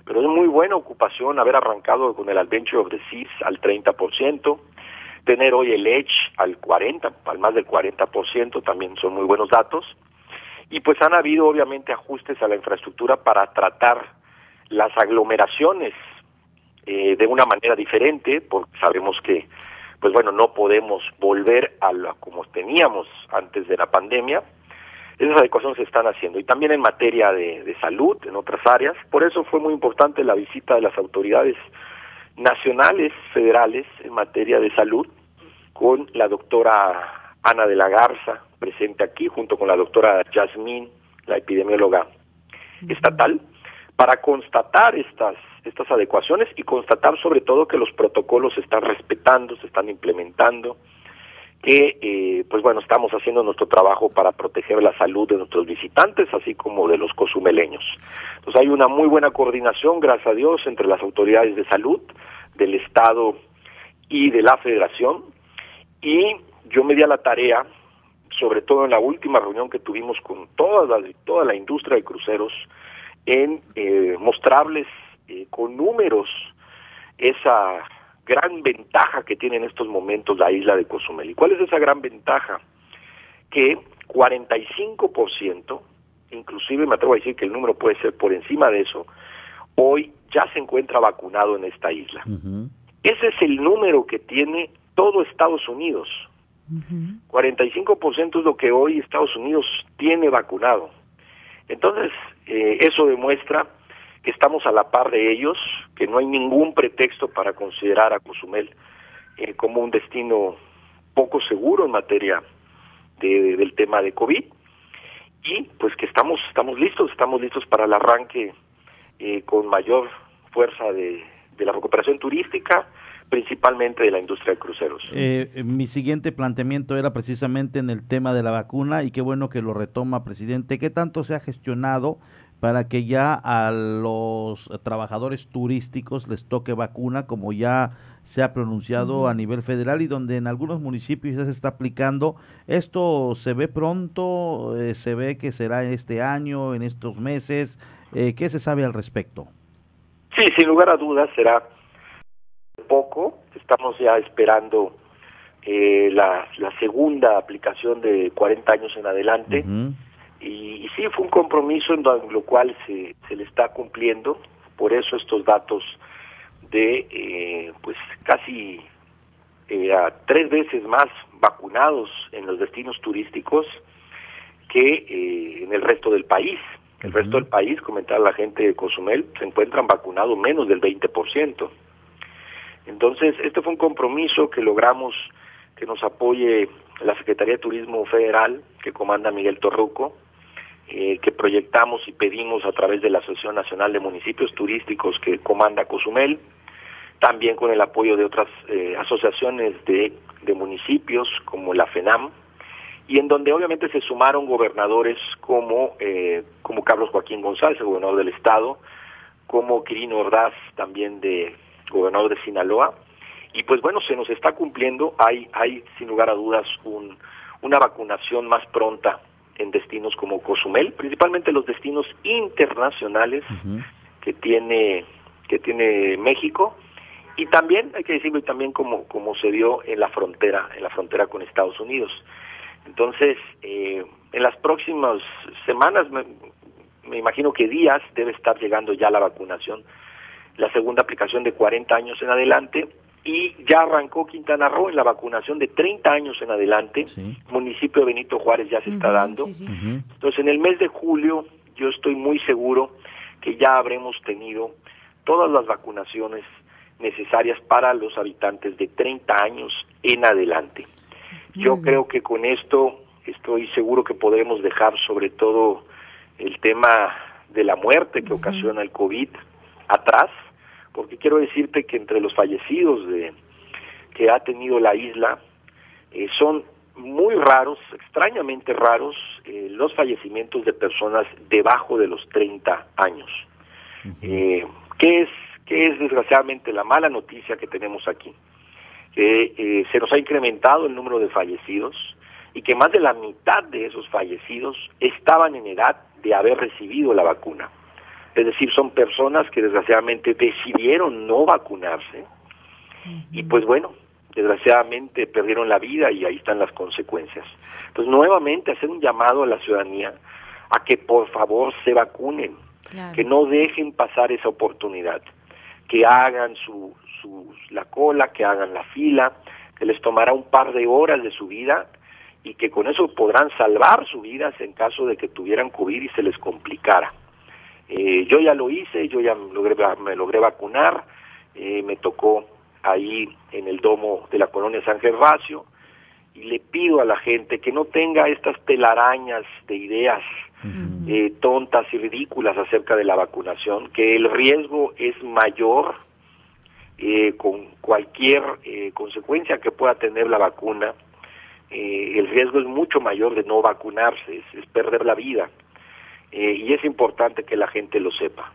pero es muy buena ocupación haber arrancado con el Adventure of the Seas al 30%, tener hoy el Edge al 40, al más del 40%, también son muy buenos datos. Y pues han habido obviamente ajustes a la infraestructura para tratar las aglomeraciones eh, de una manera diferente, porque sabemos que, pues bueno, no podemos volver a lo como teníamos antes de la pandemia. Esas adecuaciones se están haciendo. Y también en materia de, de salud, en otras áreas. Por eso fue muy importante la visita de las autoridades nacionales, federales, en materia de salud, con la doctora Ana de la Garza, presente aquí, junto con la doctora Yasmín, la epidemióloga estatal, para constatar estas estas adecuaciones y constatar sobre todo que los protocolos se están respetando, se están implementando, que eh, pues bueno, estamos haciendo nuestro trabajo para proteger la salud de nuestros visitantes, así como de los cozumeleños. Entonces hay una muy buena coordinación, gracias a Dios, entre las autoridades de salud, del Estado y de la Federación, y yo me di a la tarea, sobre todo en la última reunión que tuvimos con toda la, toda la industria de cruceros, en eh, mostrarles eh, con números esa gran ventaja que tiene en estos momentos la isla de Cozumel. ¿Y cuál es esa gran ventaja? Que 45%, inclusive me atrevo a decir que el número puede ser por encima de eso, hoy ya se encuentra vacunado en esta isla. Ese es el número que tiene todo Estados Unidos. 45% es lo que hoy Estados Unidos tiene vacunado. Entonces, eh, eso demuestra que estamos a la par de ellos, que no hay ningún pretexto para considerar a Cozumel eh, como un destino poco seguro en materia de, del tema de COVID y pues que estamos estamos listos, estamos listos para el arranque eh, con mayor fuerza de la recuperación turística, principalmente de la industria de cruceros. Eh, mi siguiente planteamiento era precisamente en el tema de la vacuna y qué bueno que lo retoma, presidente. ¿Qué tanto se ha gestionado para que ya a los trabajadores turísticos les toque vacuna, como ya se ha pronunciado a nivel federal y donde en algunos municipios ya se está aplicando. ¿Esto se ve pronto? Eh, ¿Se ve que será este año, en estos meses? Eh, ¿Qué se sabe al respecto? Sí, sin lugar a dudas será poco. Estamos ya esperando eh, la, la, segunda aplicación de 40 años en adelante. Y, sí, fue un compromiso en lo cual se, se le está cumpliendo, por eso estos datos de eh, pues casi eh, a tres veces más vacunados en los destinos turísticos que eh, en el resto del país. El resto del país, comentaba la gente de Cozumel, se encuentran vacunados menos del 20%. Entonces, este fue un compromiso que logramos que nos apoye la Secretaría de Turismo Federal, que comanda Miguel Torruco, eh, que proyectamos y pedimos a través de la Asociación Nacional de Municipios Turísticos que comanda Cozumel, también con el apoyo de otras eh, asociaciones de, municipios como la FENAM, y en donde obviamente se sumaron gobernadores como, eh, como Carlos Joaquín González, el gobernador del estado, como Quirino Ordaz, también de gobernador de Sinaloa, y pues bueno, se nos está cumpliendo, hay, hay sin lugar a dudas un, una vacunación más pronta en destinos como Cozumel, principalmente los destinos internacionales que tiene que tiene México. Y también hay que decirlo también como como se dio en la frontera en la frontera con Estados Unidos. Entonces eh, en las próximas semanas me, me imagino que días debe estar llegando ya la vacunación, la segunda aplicación de 40 años en adelante y ya arrancó Quintana Roo en la vacunación de 30 años en adelante. Municipio de Benito Juárez ya se está dando. Entonces, en el mes de julio, yo estoy muy seguro que ya habremos tenido todas las vacunaciones necesarias para los habitantes de 30 años en adelante. Yo creo que con esto estoy seguro que podremos dejar sobre todo el tema de la muerte que ocasiona el COVID atrás porque quiero decirte que entre los fallecidos de, que ha tenido la isla eh, son muy raros, extrañamente raros, eh, los fallecimientos de personas debajo de los 30 años. eh, ¿qué, es, ¿Qué es desgraciadamente la mala noticia que tenemos aquí? Que se nos ha incrementado el número de fallecidos y que más de la mitad de esos fallecidos estaban en edad de haber recibido la vacuna. Es decir, son personas que desgraciadamente decidieron no vacunarse y pues bueno, desgraciadamente perdieron la vida y ahí están las consecuencias. Entonces, nuevamente hacer un llamado a la ciudadanía a que por favor se vacunen, que no dejen pasar esa oportunidad, que hagan su, su, la cola, que hagan la fila, que les tomará un par de horas de su vida y que con eso podrán salvar su vida en caso de que tuvieran COVID y se les complicara. Eh, yo ya lo hice, yo ya logré, me logré vacunar, eh, me tocó ahí en el domo de la colonia San Gervasio y le pido a la gente que no tenga estas telarañas de ideas eh, tontas y ridículas acerca de la vacunación, que el riesgo es mayor eh, con cualquier eh, consecuencia que pueda tener la vacuna. el riesgo es mucho mayor de no vacunarse, es perder la vida. Y es importante que la gente lo sepa.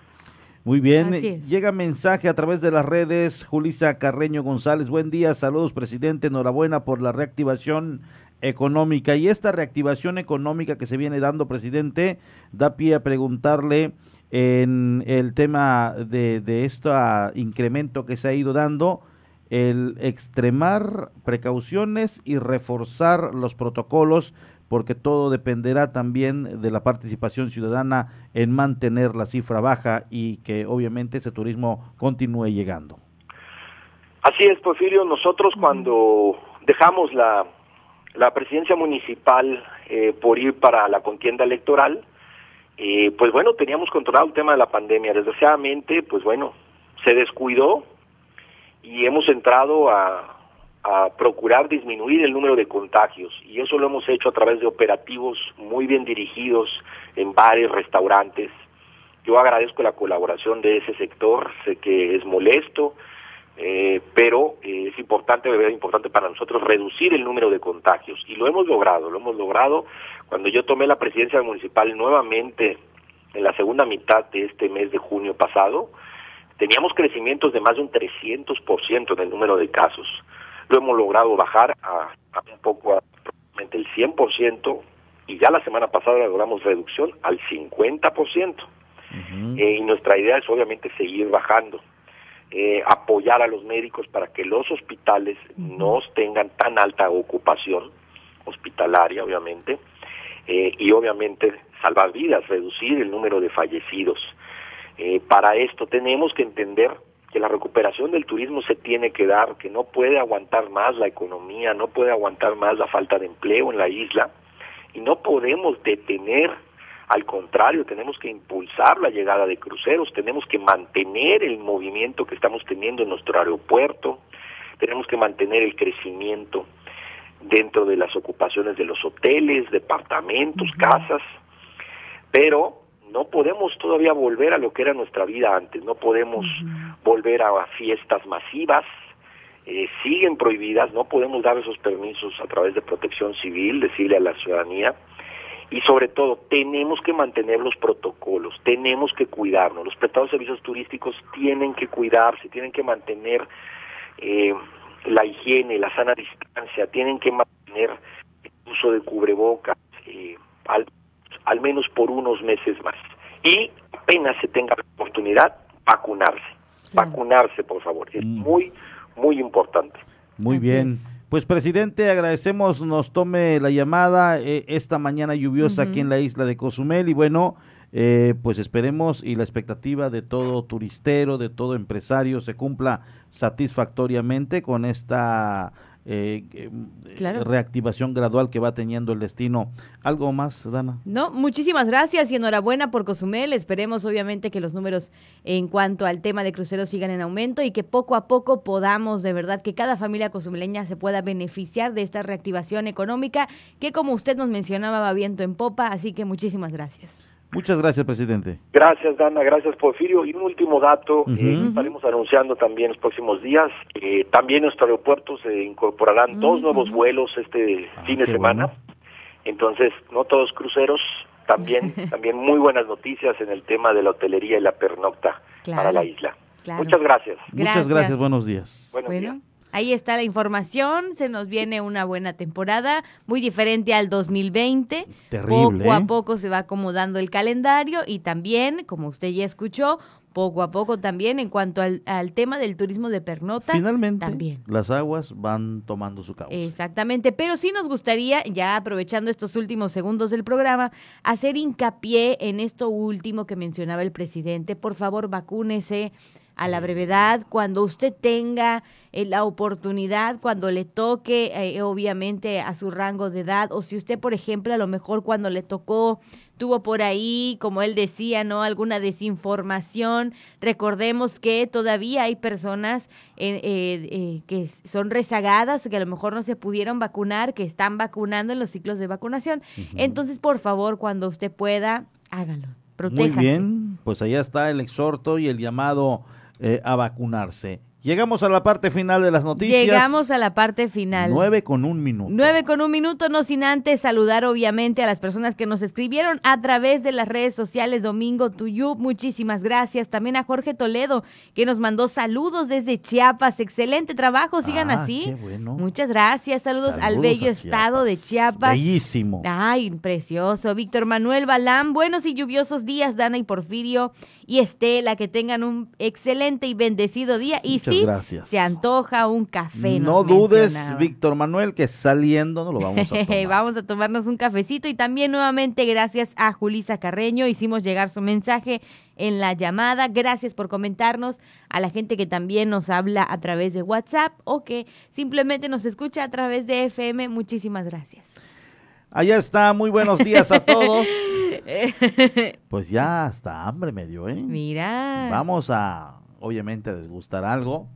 Muy bien, llega mensaje a través de las redes. Julisa Carreño González, buen día, saludos presidente, enhorabuena por la reactivación económica. Y esta reactivación económica que se viene dando, presidente, da pie a preguntarle en el tema de, de este incremento que se ha ido dando, el extremar precauciones y reforzar los protocolos porque todo dependerá también de la participación ciudadana en mantener la cifra baja y que obviamente ese turismo continúe llegando. Así es, Porfirio, nosotros cuando dejamos la, la presidencia municipal eh, por ir para la contienda electoral, eh, pues bueno, teníamos controlado el tema de la pandemia. Desgraciadamente, pues bueno, se descuidó y hemos entrado a, a procurar disminuir el número de contagios y eso lo hemos hecho a través de operativos muy bien dirigidos en bares, restaurantes. Yo agradezco la colaboración de ese sector, sé que es molesto, eh, pero eh, es importante, es importante para nosotros reducir el número de contagios y lo hemos logrado, lo hemos logrado. Cuando yo tomé la presidencia municipal nuevamente en la segunda mitad de este mes de junio pasado, teníamos crecimientos de más de un 300% en el número de casos lo hemos logrado bajar a, un poco a aproximadamente el 100% y ya la semana pasada logramos reducción al 50%. Eh, y nuestra idea es obviamente seguir bajando, eh, apoyar a los médicos para que los hospitales no tengan tan alta ocupación hospitalaria, obviamente, eh, y obviamente salvar vidas, reducir el número de fallecidos. para esto tenemos que entender que la recuperación del turismo se tiene que dar, que no puede aguantar más la economía, no puede aguantar más la falta de empleo en la isla y no podemos detener, al contrario, tenemos que impulsar la llegada de cruceros, tenemos que mantener el movimiento que estamos teniendo en nuestro aeropuerto, tenemos que mantener el crecimiento dentro de las ocupaciones de los hoteles, departamentos, casas, pero no podemos todavía volver a lo que era nuestra vida antes, no podemos volver a fiestas masivas, eh, siguen prohibidas, no podemos dar esos permisos a través de protección civil, decirle a la ciudadanía, y sobre todo tenemos que mantener los protocolos, tenemos que cuidarnos, los prestados de servicios turísticos tienen que cuidarse, tienen que mantener eh, la higiene, la sana distancia, tienen que mantener el uso de cubrebocas, eh, al al menos por unos meses más. Y apenas se tenga la oportunidad, vacunarse. Vacunarse, por favor. Es mm. muy, muy importante. Muy bien. Pues presidente, agradecemos nos tome la llamada eh, esta mañana lluviosa aquí en la isla de Cozumel y bueno, eh, pues esperemos y la expectativa de todo turistero, de todo empresario se cumpla satisfactoriamente con esta eh, eh, reactivación gradual que va teniendo el destino. ¿Algo más, Dana? No, muchísimas gracias y enhorabuena por Cozumel. Esperemos obviamente que los números en cuanto al tema de cruceros sigan en aumento y que poco a poco podamos, de verdad, que cada familia cozumeleña se pueda beneficiar de esta reactivación económica que como usted nos mencionaba va viento en popa, así que muchísimas gracias. Muchas gracias, presidente. Gracias, Dana. Gracias, Porfirio. Y un último dato eh, estaremos anunciando también en los próximos días. Eh, también en nuestro aeropuerto se incorporarán dos nuevos vuelos este ah, fin de semana. Entonces, no todos cruceros, también, (laughs) también muy buenas noticias en el tema de la hotelería y la pernocta para la isla. Muchas gracias. Muchas gracias, buenos días. bueno. Ahí está la información, se nos viene una buena temporada, muy diferente al 2020. Terrible. Poco a ¿eh? poco se va acomodando el calendario y también, como usted ya escuchó, poco a poco también en cuanto al, al tema del turismo de pernota. Finalmente, También. las aguas van tomando su cauce. Exactamente, pero sí nos gustaría, ya aprovechando estos últimos segundos del programa, hacer hincapié en esto último que mencionaba el presidente. Por favor, vacúnese a la brevedad, cuando usted tenga eh, la oportunidad, cuando le toque, eh, obviamente, a su rango de edad, o si usted, por ejemplo, a lo mejor cuando le tocó, tuvo por ahí, como él decía, ¿no? Alguna desinformación. Recordemos que todavía hay personas eh, eh, eh, que son rezagadas, que a lo mejor no se pudieron vacunar, que están vacunando en los ciclos de vacunación. Entonces, por favor, cuando usted pueda, hágalo. Protéjase. Muy bien, pues allá está el exhorto y el llamado eh, a vacunarse. Llegamos a la parte final de las noticias. Llegamos a la parte final. Nueve con un minuto. Nueve con un minuto, no sin antes saludar obviamente a las personas que nos escribieron a través de las redes sociales Domingo Tuyú. Muchísimas gracias. También a Jorge Toledo, que nos mandó saludos desde Chiapas. Excelente trabajo, sigan Ah, así. qué bueno. Muchas gracias. Saludos, al bello estado de Chiapas. Bellísimo. Ay, precioso. Víctor Manuel Balán, buenos y lluviosos días, Dana y Porfirio y Estela, que tengan un excelente y bendecido día. Y Muchas sí, gracias. se antoja un café. No nos dudes, mencionaba. Víctor Manuel, que saliendo no lo vamos a (laughs) tomar. Vamos a tomarnos un cafecito y también nuevamente gracias a Julisa Carreño. Hicimos llegar su mensaje en la llamada. Gracias por comentarnos a la gente que también nos habla a través de WhatsApp o que simplemente nos escucha a través de FM. Muchísimas gracias. Allá está, muy buenos días a todos. (laughs) Pues ya hasta hambre me dio, ¿eh? Mira. Vamos a, obviamente, a desgustar algo.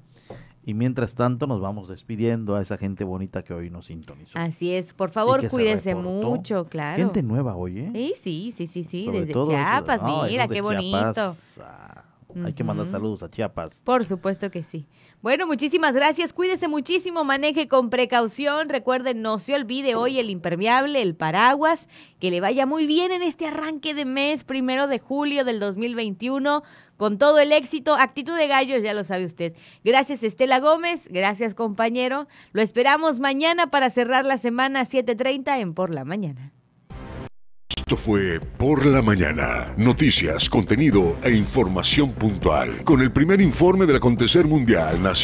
Y mientras tanto nos vamos despidiendo a esa gente bonita que hoy nos sintonizó. Así es, por favor, que se cuídense reportó. mucho, claro. Gente nueva hoy, ¿eh? Sí, sí, sí, sí, sí, Sobre desde Chiapas, no, mira, qué bonito. Ah, Hay que mandar saludos a Chiapas. Por supuesto que sí. Bueno, muchísimas gracias. Cuídese muchísimo, maneje con precaución. Recuerden, no se olvide hoy el impermeable, el paraguas. Que le vaya muy bien en este arranque de mes, primero de julio del 2021. Con todo el éxito, actitud de gallos, ya lo sabe usted. Gracias, Estela Gómez. Gracias, compañero. Lo esperamos mañana para cerrar la semana 7:30 en Por la Mañana. Esto fue Por la Mañana. Noticias, contenido e información puntual. Con el primer informe del acontecer mundial nacional.